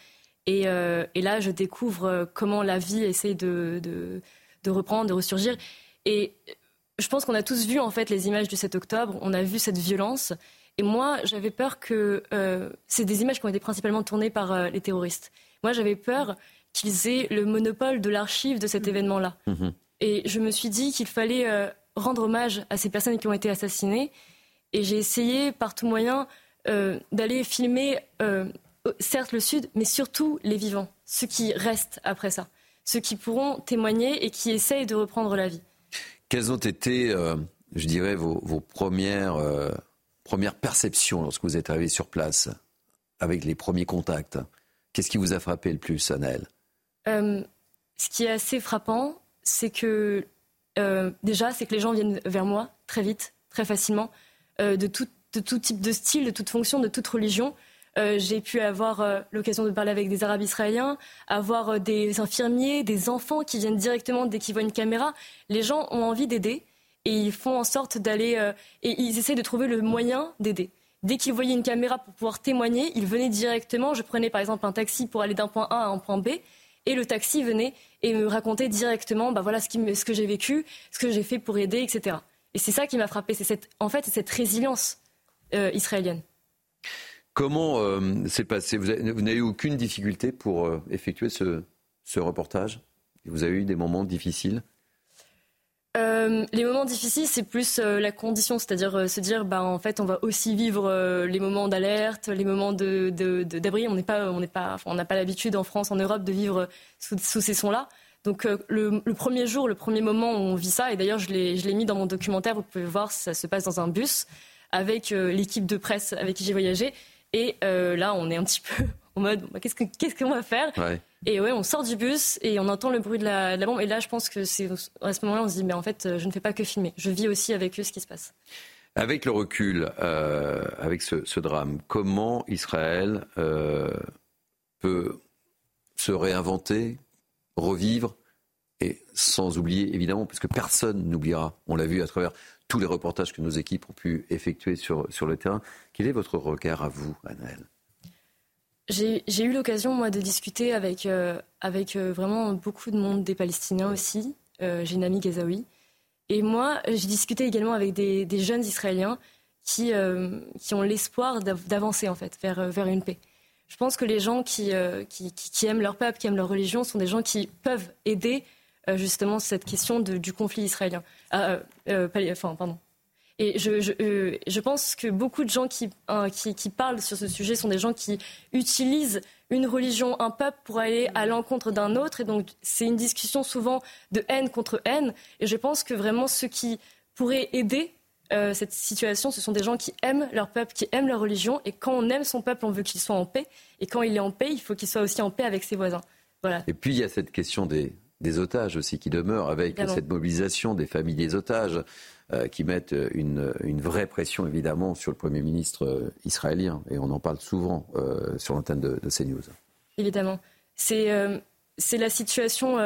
Et, là, je découvre comment la vie essaie de, de de reprendre, de ressurgir. Et je pense qu'on a tous vu en fait les images du 7 octobre, on a vu cette violence. Et moi, j'avais peur que euh, c'est des images qui ont été principalement tournées par euh, les terroristes. Moi, j'avais peur qu'ils aient le monopole de l'archive de cet mmh. événement-là. Mmh. Et je me suis dit qu'il fallait euh, rendre hommage à ces personnes qui ont été assassinées. Et j'ai essayé par tout moyen d'aller filmer, certes le Sud, mais surtout les vivants, ceux qui restent après ça ceux qui pourront témoigner et qui essayent de reprendre la vie. Quelles ont été, euh, je dirais, vos, premières, euh, premières perceptions lorsque vous êtes arrivé sur place, avec les premiers contacts? Qu'est-ce qui vous a frappé le plus, Anaël euh, Ce qui est assez frappant, c'est que déjà, c'est que les gens viennent vers moi très vite, très facilement, de tout, de tout type de style, de toute fonction, de toute religion. Euh, j'ai pu avoir euh, l'occasion de parler avec des Arabes israéliens, avoir euh, des infirmiers, des enfants qui viennent directement dès qu'ils voient une caméra. Les gens ont envie d'aider et ils font en sorte d'aller et ils essaient de trouver le moyen d'aider. Dès qu'ils voyaient une caméra pour pouvoir témoigner, ils venaient directement. Je prenais par exemple un taxi pour aller d'un point A à un point B et le taxi venait et me racontait directement bah voilà ce, que j'ai vécu, ce que j'ai fait pour aider, etc. Et c'est ça qui m'a frappé, c'est en fait, cette résilience israélienne. Comment euh, c'est passé Vous n'avez eu aucune difficulté pour euh, effectuer ce, reportage? Vous avez eu des moments difficiles? Euh, les moments difficiles, c'est plus la condition, c'est-à-dire se dire, bah, en fait, on va aussi vivre les moments d'alerte, les moments d'abri. On n'est pas, pas, on n'a pas l'habitude en France, en Europe, de vivre sous, ces sons-là. Donc le, premier jour, le premier moment où on vit ça, et d'ailleurs je l'ai mis dans mon documentaire, vous pouvez voir, ça se passe dans un bus avec l'équipe de presse avec qui j'ai voyagé. Et euh, là, on est un petit peu [laughs] en mode bah, qu'est-ce qu'on va faire Et ouais, on sort du bus et on entend le bruit de la, bombe. Et là, je pense que c'est à ce moment-là, on se dit mais en fait, je ne fais pas que filmer. Je vis aussi avec eux ce qui se passe. Avec le recul, euh, avec ce, drame, comment Israël euh, peut se réinventer revivre et sans oublier, évidemment, parce que personne n'oubliera, on l'a vu à travers tous les reportages que nos équipes ont pu effectuer sur, sur le terrain. Quel est votre regard à vous, Annelle j'ai eu l'occasion, moi, de discuter avec, euh, avec euh, vraiment beaucoup de monde, des Palestiniens aussi. Euh, j'ai une amie gazaoui. Et moi, j'ai discuté également avec des, des jeunes Israéliens qui, qui ont l'espoir d'avancer, en fait, vers, vers une paix. Je pense que les gens qui, qui, qui, aiment leur peuple, qui aiment leur religion, sont des gens qui peuvent aider justement cette question du conflit israélien. Ah, enfin, pardon, et je, euh, je, pense que beaucoup de gens hein, qui, qui, parlent sur ce sujet sont des gens qui utilisent une religion, un peuple pour aller à l'encontre d'un autre. Et donc, c'est une discussion souvent de haine contre haine. Et je pense que vraiment ceux qui pourraient aider euh, cette situation, ce sont des gens qui aiment leur peuple, qui aiment leur religion. Et quand on aime son peuple, on veut qu'il soit en paix. Et quand il est en paix, il faut qu'il soit aussi en paix avec ses voisins. Voilà. Et puis, il y a cette question des, des otages aussi qui demeure avec cette mobilisation des familles des otages. Euh, qui mettent une, vraie pression évidemment sur le Premier ministre euh, israélien. Et on en parle souvent euh, sur l'antenne de, CNews. Évidemment. C'est la situation,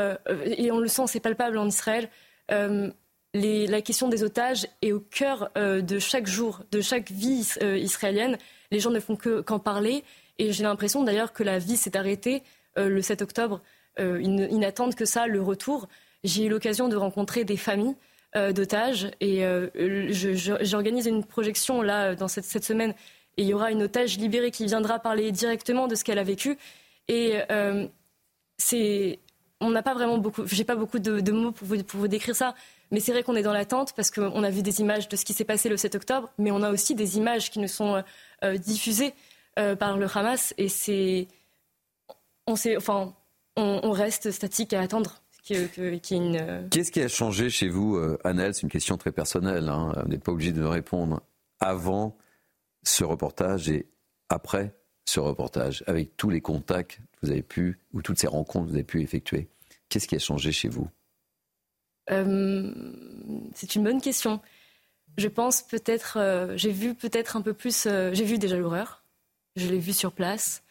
et on le sent, c'est palpable en Israël. la question des otages est au cœur de chaque jour, de chaque vie israélienne. Les gens ne font qu'en parler. Et j'ai l'impression d'ailleurs que la vie s'est arrêtée le 7 octobre. Ils n'attendent que ça, le retour. J'ai eu l'occasion de rencontrer des familles euh, d'otages. Et euh, j'organise une projection là dans cette, semaine. Et il y aura une otage libérée qui viendra parler directement de ce qu'elle a vécu. Et euh, c'est, on n'a pas vraiment beaucoup, j'ai pas beaucoup de, mots pour vous, pour vous, décrire ça. Mais c'est vrai qu'on est dans l'attente parce qu'on a vu des images de ce qui s'est passé le 7 octobre, mais on a aussi des images qui nous sont diffusées par le Hamas. Et c'est, on, enfin, on reste statique à attendre. Euh, Qu'est-ce qui a changé chez vous, euh, Annelle C'est une question très personnelle. Hein. Vous n'êtes pas obligé de me répondre. Avant ce reportage et après ce reportage, avec tous les contacts que vous avez pu, ou toutes ces rencontres que vous avez pu effectuer, qu'est-ce qui a changé chez vous? Euh, C'est une bonne question. Je pense peut-être, j'ai vu peut-être un peu plus, j'ai vu déjà l'horreur, je l'ai vu sur place.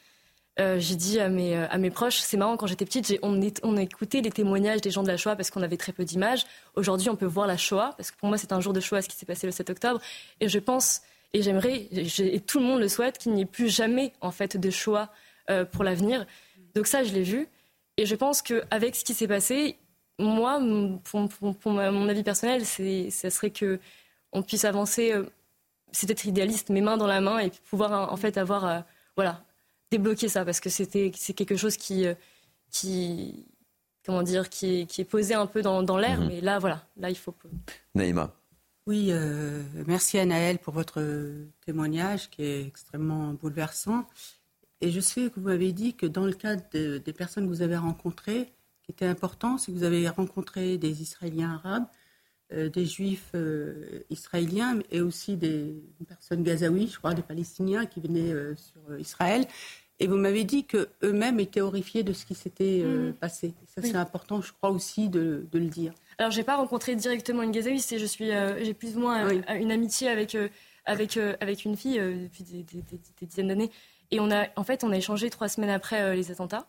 Euh, j'ai dit à mes, euh, à mes proches, c'est marrant, quand j'étais petite, on, on a écouté les témoignages des gens de la Shoah parce qu'on avait très peu d'images. Aujourd'hui, on peut voir la Shoah, parce que pour moi, c'est un jour de Shoah, ce qui s'est passé le 7 octobre. Et je pense, et j'aimerais, et tout le monde le souhaite, qu'il n'y ait plus jamais, en fait, de Shoah euh, pour l'avenir. Donc ça, je l'ai vu. Et je pense qu'avec ce qui s'est passé, moi, pour, mon avis personnel, ça serait que on puisse avancer, c'est être idéaliste, mes mains dans la main, et pouvoir, en fait, avoir, voilà, débloquer ça parce que c'était c'est quelque chose qui euh, qui comment dire qui est, qui est posé un peu dans, dans l'air mhm. mais là voilà là il faut Naïma oui euh, merci Anaël pour votre témoignage qui est extrêmement bouleversant et je sais que vous m'avez dit que dans le cadre des personnes que vous avez rencontrées qui était important c'est que vous avez rencontré des Israéliens arabes euh, des juifs israéliens et aussi des personnes gazaouis, je crois, des Palestiniens qui venaient sur Israël. Et vous m'avez dit qu'eux-mêmes étaient horrifiés de ce qui s'était euh, mm. passé. Ça, c'est important, je crois aussi, de, le dire. Alors, je n'ai pas rencontré directement une gazaouiste. Je suis, euh, j'ai plus ou moins euh, une amitié avec, avec, avec une fille depuis des, dizaines d'années. Et on a, en fait, on a échangé trois semaines après les attentats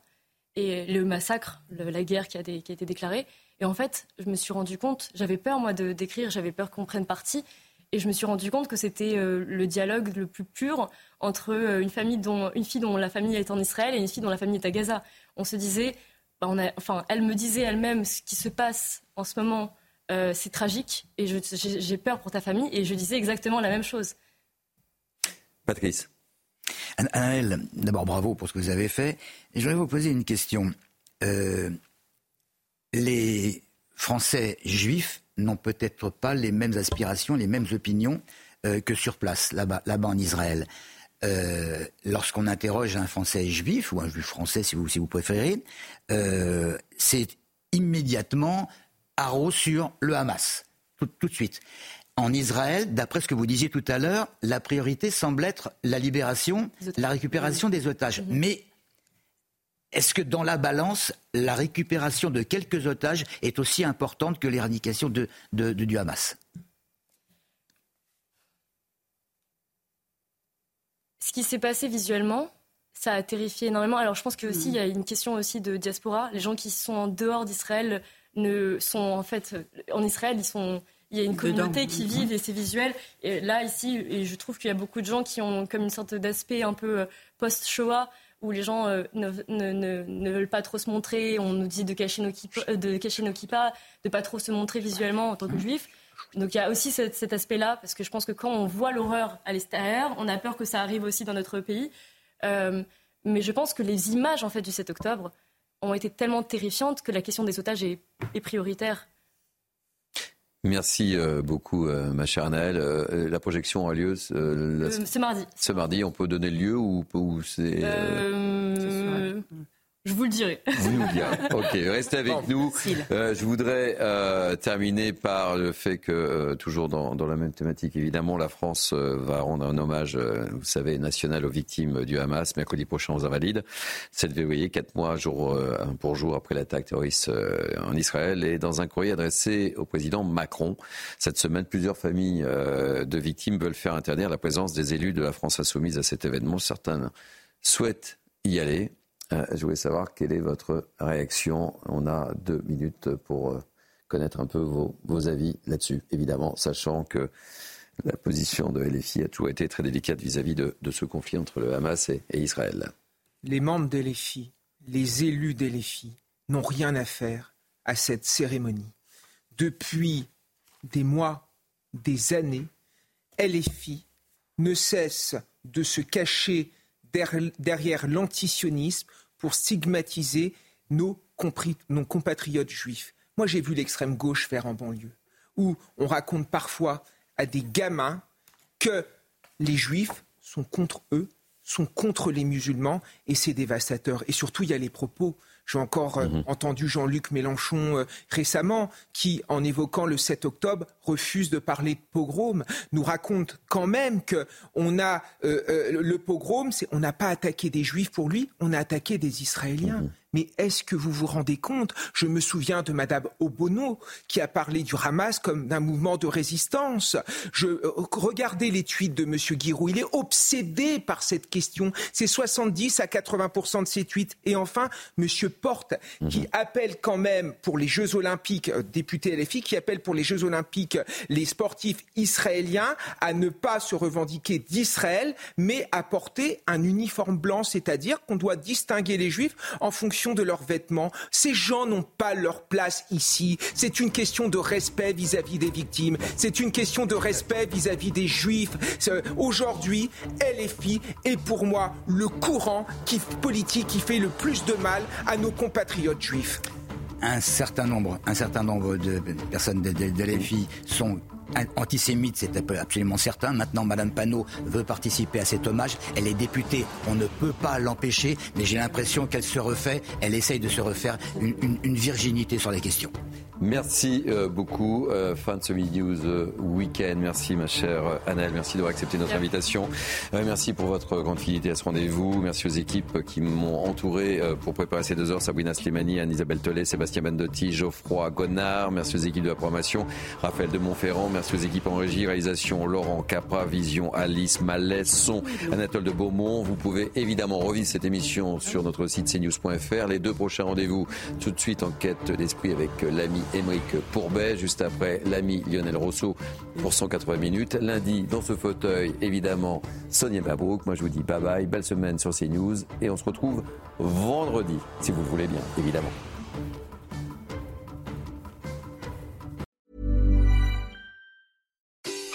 et le massacre, la guerre qui a, qui a, été déclarée. Et en fait, je me suis rendu compte, j'avais peur, moi, de d'écrire, j'avais peur qu'on prenne parti. Et je me suis rendu compte que c'était euh, le dialogue le plus pur entre euh, une, famille dont, une fille dont la famille est en Israël et une fille dont la famille est à Gaza. On se disait, bah, on a, enfin, elle me disait elle-même ce qui se passe en ce moment, euh, c'est tragique et j'ai peur pour ta famille. Et je disais exactement la même chose. Patrice. Anaël, d'abord bravo pour ce que vous avez fait. Et je voudrais vous poser une question. les Français juifs n'ont peut-être pas les mêmes aspirations, les mêmes opinions euh, que sur place, là-bas, là-bas en Israël. Euh, lorsqu'on interroge un Français juif, ou un juif français si vous, si vous préférez, euh, c'est immédiatement haro sur le Hamas, tout, de suite. En Israël, d'après ce que vous disiez tout à l'heure, la priorité semble être la libération, la récupération des otages. Mhm. Mais est-ce que dans la balance, la récupération de quelques otages est aussi importante que l'éradication de, du Hamas? Ce qui s'est passé visuellement, ça a terrifié énormément. Alors je pense que aussi il y a une question aussi de diaspora. Les gens qui sont en dehors d'Israël ne sont en fait en Israël, ils sont il y a une communauté qui vit et c'est visuel. Et là, ici, et je trouve qu'il y a beaucoup de gens qui ont comme une sorte d'aspect un peu euh, post-Shoah où les gens euh, ne, ne, ne, veulent pas trop se montrer. On nous dit de cacher nos kippas, euh, de cacher nos kippas, de pas trop se montrer visuellement en tant que juif. Donc il y a aussi cet, cet aspect-là, parce que je pense que quand on voit l'horreur à l'extérieur, on a peur que ça arrive aussi dans notre pays. Euh, mais je pense que les images en fait du 7 octobre ont été tellement terrifiantes que la question des otages est, est prioritaire. Merci euh, beaucoup, euh, ma chère Anaëlle. Euh, la projection a lieu ce mardi. Ce mardi, on peut donner le lieu ou, ou c'est je vous le dirai. Vous nous direz. Ok, restez avec nous. Euh, je voudrais euh, terminer par le fait que, euh, toujours dans, dans, la même thématique, évidemment, la France va rendre un hommage, vous savez, national aux victimes du Hamas, mercredi prochain aux Invalides. 7 février, quatre mois jour pour jour après l'attaque terroriste en Israël. Et dans un courrier adressé au président Macron, cette semaine, plusieurs familles de victimes veulent faire interdire la présence des élus de la France insoumise à cet événement. Certains souhaitent y aller. Euh, je voulais savoir quelle est votre réaction. On a deux minutes pour euh, connaître un peu vos, avis là-dessus, évidemment, sachant que la position de LFI a toujours été très délicate vis-à-vis de, ce conflit entre le Hamas et, Israël. Les membres de LFI, les élus de LFI, n'ont rien à faire à cette cérémonie. Depuis des mois, des années, LFI ne cesse de se cacher derrière l'antisionisme pour stigmatiser nos, nos compatriotes juifs. Moi, j'ai vu l'extrême gauche faire en banlieue, où on raconte parfois à des gamins que les juifs sont contre eux, sont contre les musulmans, et c'est dévastateur. Et surtout, il y a les propos j'ai encore euh, mhm. entendu Jean-Luc Mélenchon euh, récemment qui, en évoquant le 7 octobre, refuse de parler de pogrom, nous raconte quand même que on a euh, le pogrom, c'est on n'a pas attaqué des juifs pour lui, on a attaqué des Israéliens. Mhm. Mais est-ce que vous vous rendez compte Je me souviens de Madame Obono qui a parlé du Hamas comme d'un mouvement de résistance. Je euh, regardez les tweets de Monsieur Giroud, il est obsédé par cette question. C'est 70 à 80% de ses tweets. Et enfin, Monsieur Porte qui mhm. appelle quand même pour les Jeux Olympiques, euh, député LFI, qui appelle pour les Jeux Olympiques les sportifs israéliens à ne pas se revendiquer d'Israël, mais à porter un uniforme blanc, c'est-à-dire qu'on doit distinguer les Juifs en fonction de leurs vêtements. Ces gens n'ont pas leur place ici. C'est une question de respect vis-à-vis des victimes. C'est une question de respect vis-à-vis des juifs. Aujourd'hui, LFI est pour moi le courant qui, politique qui fait le plus de mal à nos compatriotes juifs un certain nombre, un certain nombre de personnes de, de, de LFI sont antisémite, c'est absolument certain. Maintenant, Madame Panot veut participer à cet hommage. Elle est députée, on ne peut pas l'empêcher, mais j'ai l'impression qu'elle se refait, elle essaye de se refaire une, virginité sur les questions. Merci euh, beaucoup. Euh, fin de ce Midi News euh, Week-end. Merci ma chère Annelle. Merci d'avoir accepté notre invitation. merci pour votre grande fidélité à ce rendez-vous. Merci aux équipes qui m'ont entouré pour préparer ces deux heures. Sabrina Slimani, Anne-Isabelle Tollet, Sébastien Bandotti, Geoffroy Gonard. Merci aux équipes de la programmation. Raphaël de Montferrand. Merci aux équipes en régie, réalisation Laurent Capra, Vision, Alice Malès, Son, Anatole de Beaumont. Vous pouvez évidemment revivre cette émission sur notre site cnews.fr. Les deux prochains rendez-vous, tout de suite en quête d'esprit avec l'ami Émeric Pourbet, juste après l'ami Lionel Rousseau pour 180 minutes. Lundi, dans ce fauteuil, évidemment, Sonia Mabrouk. Moi, je vous dis bye bye, belle semaine sur CNews et on se retrouve vendredi, si vous le voulez bien, évidemment.